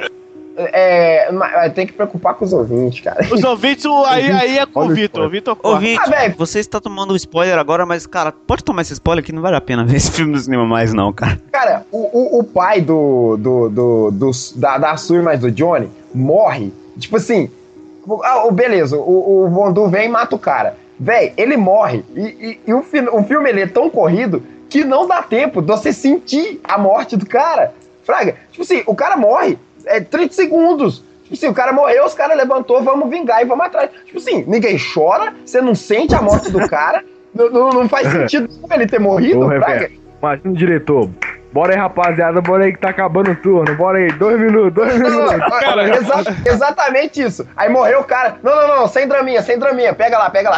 Speaker 6: É, mas tem que preocupar com os ouvintes, cara.
Speaker 7: Os ouvintes, o- aí, aí é com o
Speaker 5: o
Speaker 7: Vitor. O. Vitor.
Speaker 4: Ouvinte,
Speaker 6: Ah, velho.
Speaker 4: você está tomando um spoiler agora, mas, cara, pode tomar esse spoiler que não vale a pena ver esse filme no cinema mais, não, cara.
Speaker 6: Cara, o, o, o pai do, do, do, do- da, da Sue mais do Johnny morre. Tipo assim, ah, o- beleza, o, o Vondu vem e mata o cara. Véi, ele morre. E, e- e o, fi- o filme ele é tão corrido que não dá tempo de você sentir a morte do cara. Fraga, tipo assim, o cara morre. É 30 segundos. Tipo assim, o cara morreu, os caras levantou, vamos vingar e vamos atrás. Tipo assim, ninguém chora, você não sente a morte do cara. Não, não, não faz sentido ele ter morrido, Fraga.
Speaker 5: Imagina o diretor. Bora aí, rapaziada, bora aí que tá acabando o turno. Bora aí, dois minutos, dois minutos.
Speaker 6: não,
Speaker 7: Cara,
Speaker 6: exa- exatamente isso. Aí morreu o cara. Não, não, não, sem draminha, sem draminha. Pega lá, pega lá.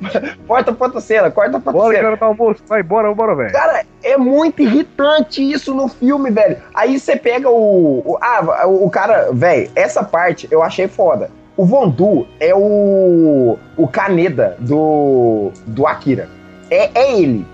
Speaker 6: corta pra outra cena, corta pra outra
Speaker 5: Bora, cara, tá almoço. Vai, bora, bora, velho.
Speaker 6: Cara, é muito irritante isso no filme, velho. Aí você pega o. o- ah, o, cara. Velho, essa parte eu achei foda. O Vondu é o. O Kaneda do. Do Akira. É, é ele.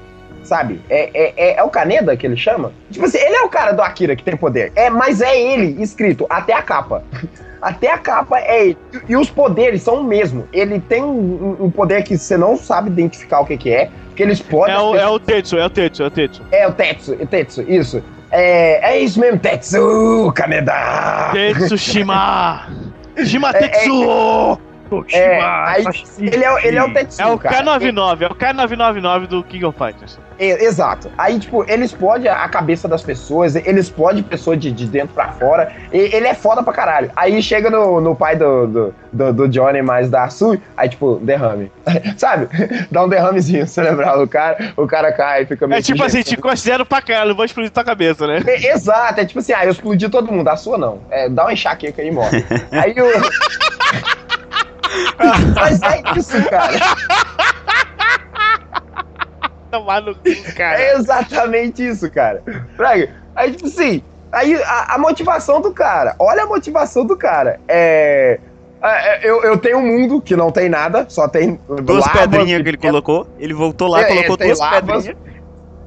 Speaker 6: Sabe? É, é, é, é o Kaneda que ele chama? Tipo assim, ele é o cara do Akira que tem poder. É, mas é ele escrito até a capa. Até a capa é ele. E, os poderes são o mesmo. Ele tem um, um poder que você não sabe identificar o que, que é. Que ele explode.
Speaker 7: É o,
Speaker 6: pessoas-
Speaker 7: é o Tetsu, é o Tetsu, é o Tetsu.
Speaker 6: É o Tetsu, o Tetsu, isso. É, é isso mesmo, Tetsu, Kaneda.
Speaker 7: Tetsu Shima! Shima
Speaker 6: É, é-! É, aí, ele, é, o- ele é o Tetsu,
Speaker 7: É o
Speaker 6: cara.
Speaker 7: K99, é o K999 do King of Fighters.
Speaker 6: É, exato. Aí, tipo, ele explode a a cabeça das pessoas, ele explode pessoa de, de dentro pra fora. e- ele é foda pra caralho. Aí chega no, no pai do, do, do, do Johnny mais da Sui, aí, tipo, derrame. Sabe? Dá um derramezinho cerebral no cara, o cara cai e fica meio.
Speaker 7: É tipo assim, te considero pra caralho, vou explodir tua cabeça, né?
Speaker 6: É, Exato, é tipo assim, ah, eu explodi todo mundo, a sua não. É, dá uma enxaqueca aí e morre. Aí o. Mas é isso, cara.
Speaker 7: Tomar no cu, cara.
Speaker 6: É exatamente isso, cara. Fraga, aí, tipo assim, aí a, a motivação do cara, olha a motivação do cara. É. é, Eu, eu tenho um mundo que não tem nada, só tem
Speaker 4: Duas
Speaker 6: lavas
Speaker 4: pedrinhas
Speaker 6: e
Speaker 4: que ele colocou. Ele voltou lá,
Speaker 6: É,
Speaker 4: colocou
Speaker 6: é, tem
Speaker 4: duas
Speaker 6: lavas,
Speaker 4: pedrinhas.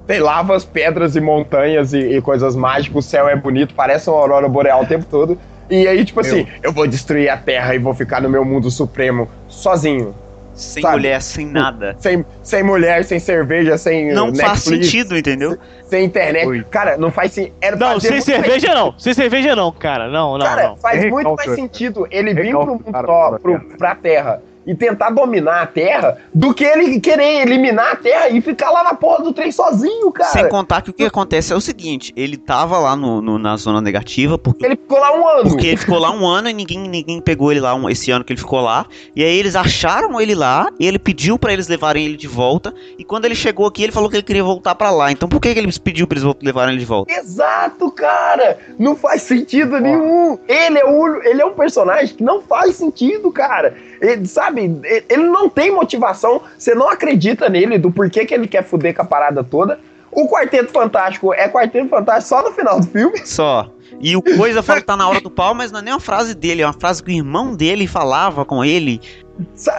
Speaker 6: Tem lavas, pedras e montanhas e, e coisas mágicas, o céu é bonito, parece uma aurora boreal o tempo todo. E aí, tipo assim, eu vou destruir a Terra e vou ficar no meu mundo supremo sozinho.
Speaker 4: Sem
Speaker 6: sabe?
Speaker 4: mulher, sem nada.
Speaker 6: Sem, sem mulher, sem cerveja, sem
Speaker 4: Não
Speaker 6: uh,
Speaker 4: faz
Speaker 6: Netflix,
Speaker 4: sentido, entendeu?
Speaker 6: sem internet.
Speaker 5: Oi.
Speaker 6: Cara, não faz sentido.
Speaker 7: Não, sem cerveja
Speaker 6: mais-
Speaker 7: não. Sem cerveja não, cara. Não, não,
Speaker 6: Cara,
Speaker 7: não.
Speaker 6: faz
Speaker 5: É
Speaker 6: muito mais sentido ele vir pro mundo
Speaker 5: cara,
Speaker 6: ó,
Speaker 5: pra
Speaker 6: pro,
Speaker 5: Terra.
Speaker 6: pra Terra e tentar dominar a Terra do que ele querer eliminar a Terra e ficar lá na porra do trem sozinho, cara.
Speaker 4: Sem contar que o que acontece é o seguinte: ele tava lá no, no- na zona negativa porque,
Speaker 6: Ele ficou lá um ano.
Speaker 4: porque ele ficou lá um ano e ninguém, ninguém pegou ele lá um- esse ano que ele ficou lá. E aí eles acharam ele lá e ele pediu pra eles levarem ele de volta. E quando ele chegou aqui, ele falou que ele queria voltar pra lá. Então por que, que ele pediu pra eles levarem ele de volta?
Speaker 6: Exato, cara! Não faz sentido nenhum. Ele é, o, ele é um personagem que não faz sentido, cara. Ele, sabe, ele não tem motivação, você não acredita nele, do porquê que ele quer fuder com a parada toda. O Quarteto Fantástico é Quarteto Fantástico só no final do filme.
Speaker 4: Só. E o Coisa fala que tá na hora do pau, mas não é nem uma frase dele, é uma frase que o irmão dele falava com ele.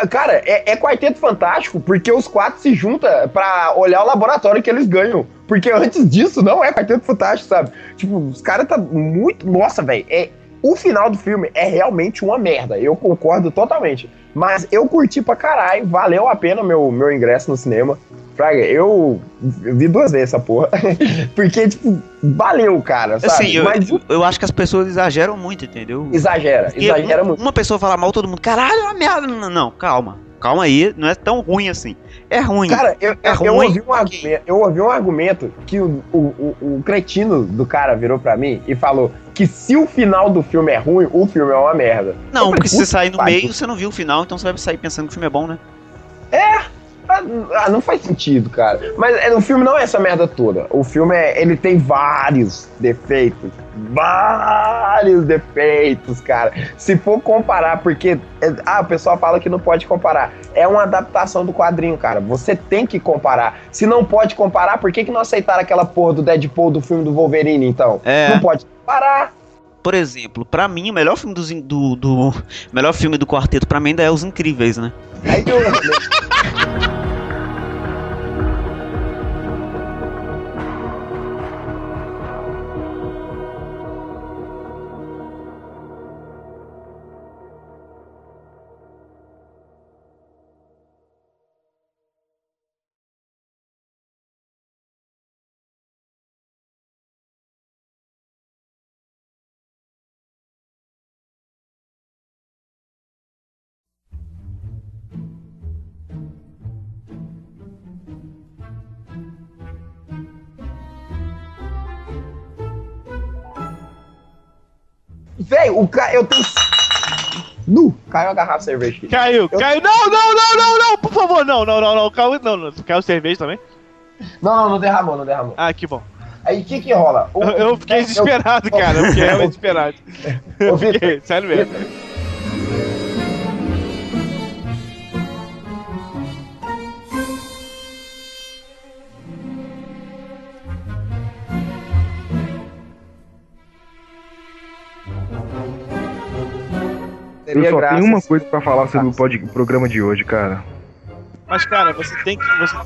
Speaker 6: Cara, é, é Quarteto Fantástico porque os quatro se juntam pra olhar o laboratório que eles ganham. Porque antes disso não é Quarteto Fantástico, sabe? Tipo, os caras tá muito. Nossa, velho. É... O final do filme é realmente uma merda. Eu concordo totalmente. Mas eu curti pra caralho. Valeu a pena meu, meu ingresso no cinema. Fraga, eu vi duas vezes essa porra. porque, tipo, valeu, cara. Sabe?
Speaker 4: Assim, eu,
Speaker 6: Mas
Speaker 4: eu acho que as pessoas exageram muito, entendeu?
Speaker 6: exagera,
Speaker 4: Porque
Speaker 6: exagera muito.
Speaker 4: Uma pessoa fala mal, todo mundo, caralho, é uma merda. Não, não, calma. Calma aí, não é tão ruim assim. É ruim.
Speaker 6: Cara, eu,
Speaker 4: É
Speaker 6: eu, eu
Speaker 4: ruim,
Speaker 6: ouvi um argumento, eu ouvi um argumento que o, o, o, o cretino do cara virou pra mim e falou que se o final do filme é ruim, o filme é uma merda.
Speaker 4: Não,
Speaker 6: falei,
Speaker 4: porque se você sair no meio, você não viu o final, então você vai sair pensando que o filme é bom, né?
Speaker 6: Ah, ah, não faz sentido, cara. Mas é, o filme não é essa merda toda. O filme é, ele tem vários defeitos. Vários defeitos, cara. Se for comparar, porque. é, ah, o pessoal fala que não pode comparar. É uma adaptação do quadrinho, cara. Você tem que comparar. Se não pode comparar, por que, que não aceitaram aquela porra do Deadpool do filme do Wolverine, então?
Speaker 4: É.
Speaker 6: Não pode comparar.
Speaker 4: Por exemplo, pra mim, o melhor filme dos do, do, melhor filme do quarteto, pra mim, ainda é Os Incríveis, né?
Speaker 6: o cara. Eu tenho. Nu! Caiu a garrafa de cerveja aqui.
Speaker 7: Caiu,
Speaker 6: Eu-
Speaker 7: caiu. Não, não, não, não, não, por favor, não, não, não, não. Caiu, não, não. Caiu cerveja também?
Speaker 6: Não, não, não derramou, não derramou.
Speaker 7: Ah, que bom.
Speaker 6: Aí o que que rola? O-
Speaker 7: Eu, eu fiquei desesperado, cara. Eu fiquei realmente desesperado.
Speaker 6: Vitor,
Speaker 7: Fiquei, sério mesmo.
Speaker 5: Eu só
Speaker 6: graças.
Speaker 5: tenho uma coisa para falar sobre o pod... programa de hoje, cara.
Speaker 7: Mas, cara, você tem que. Você...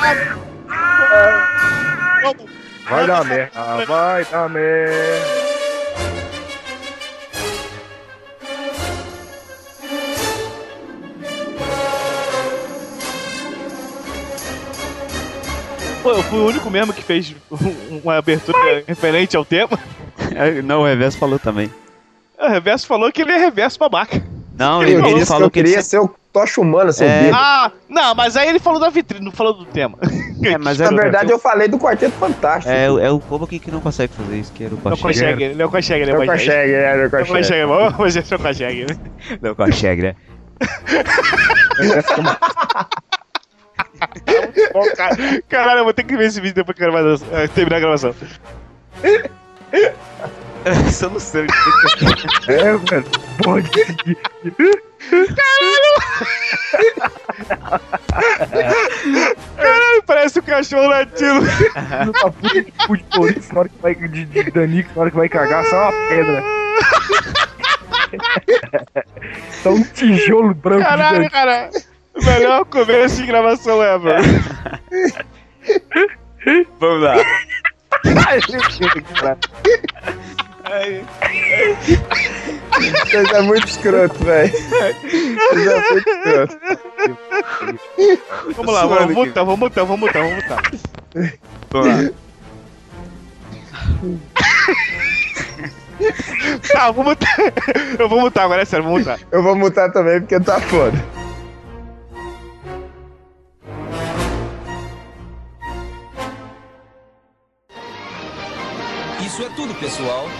Speaker 7: merda.
Speaker 5: Vai dar merda, vai dar merda.
Speaker 7: Pô, eu fui o único mesmo que fez um- uma abertura referente ao tema.
Speaker 4: É, Não, o Reverso falou também.
Speaker 7: O Reverso falou que ele é reverso babaca.
Speaker 4: Não,
Speaker 6: Ele,
Speaker 4: ele,
Speaker 6: disse que
Speaker 4: falou
Speaker 6: eu
Speaker 4: que ele
Speaker 6: queria ser o Tocha Humana, seu
Speaker 4: É.
Speaker 6: bêbado.
Speaker 7: Ah, não, mas aí ele falou da vitrine, não falou do tema.
Speaker 4: É, mas
Speaker 6: Na
Speaker 4: era,
Speaker 6: verdade, eu falei do Quarteto Fantástico.
Speaker 4: é, o- é o Kobo aqui que não consegue fazer isso, que era o
Speaker 7: Não
Speaker 4: Kocheg.
Speaker 7: consegue, ele não consegue, ele
Speaker 6: Não
Speaker 7: não consegue.
Speaker 6: consegue, é, não
Speaker 7: Não
Speaker 6: consegue.
Speaker 7: consegue, vamos fazer não consegue. né?
Speaker 4: Não Kocheg, né?
Speaker 7: Caralho, eu vou ter que ver esse vídeo depois que eu gravar- eh, terminar a gravação.
Speaker 4: Isso eu não sei.
Speaker 5: É, velho. Porra de seguir.
Speaker 7: Caralho, parece um cachorro latindo.
Speaker 5: Filho da puta de cu de Tourette, na hora que vai de, de Danico, na hora que vai cagar, só uma pedra. Só um tijolo branco de
Speaker 7: Caralho,
Speaker 5: Danico.
Speaker 7: cara. Melhor começo de gravação ever.
Speaker 4: Vamos lá.
Speaker 6: Vocês é muito escroto, velho. Vocês é muito escroto.
Speaker 7: Vamos lá, vamos mutar, vamos mutar, vamos mutar, vamos mutar.
Speaker 4: Vamos lá.
Speaker 7: Tá, vou mutar. Eu vou mutar agora, é sério, vou mutar.
Speaker 6: Eu vou mutar também porque tá foda.
Speaker 8: Isso é tudo, pessoal.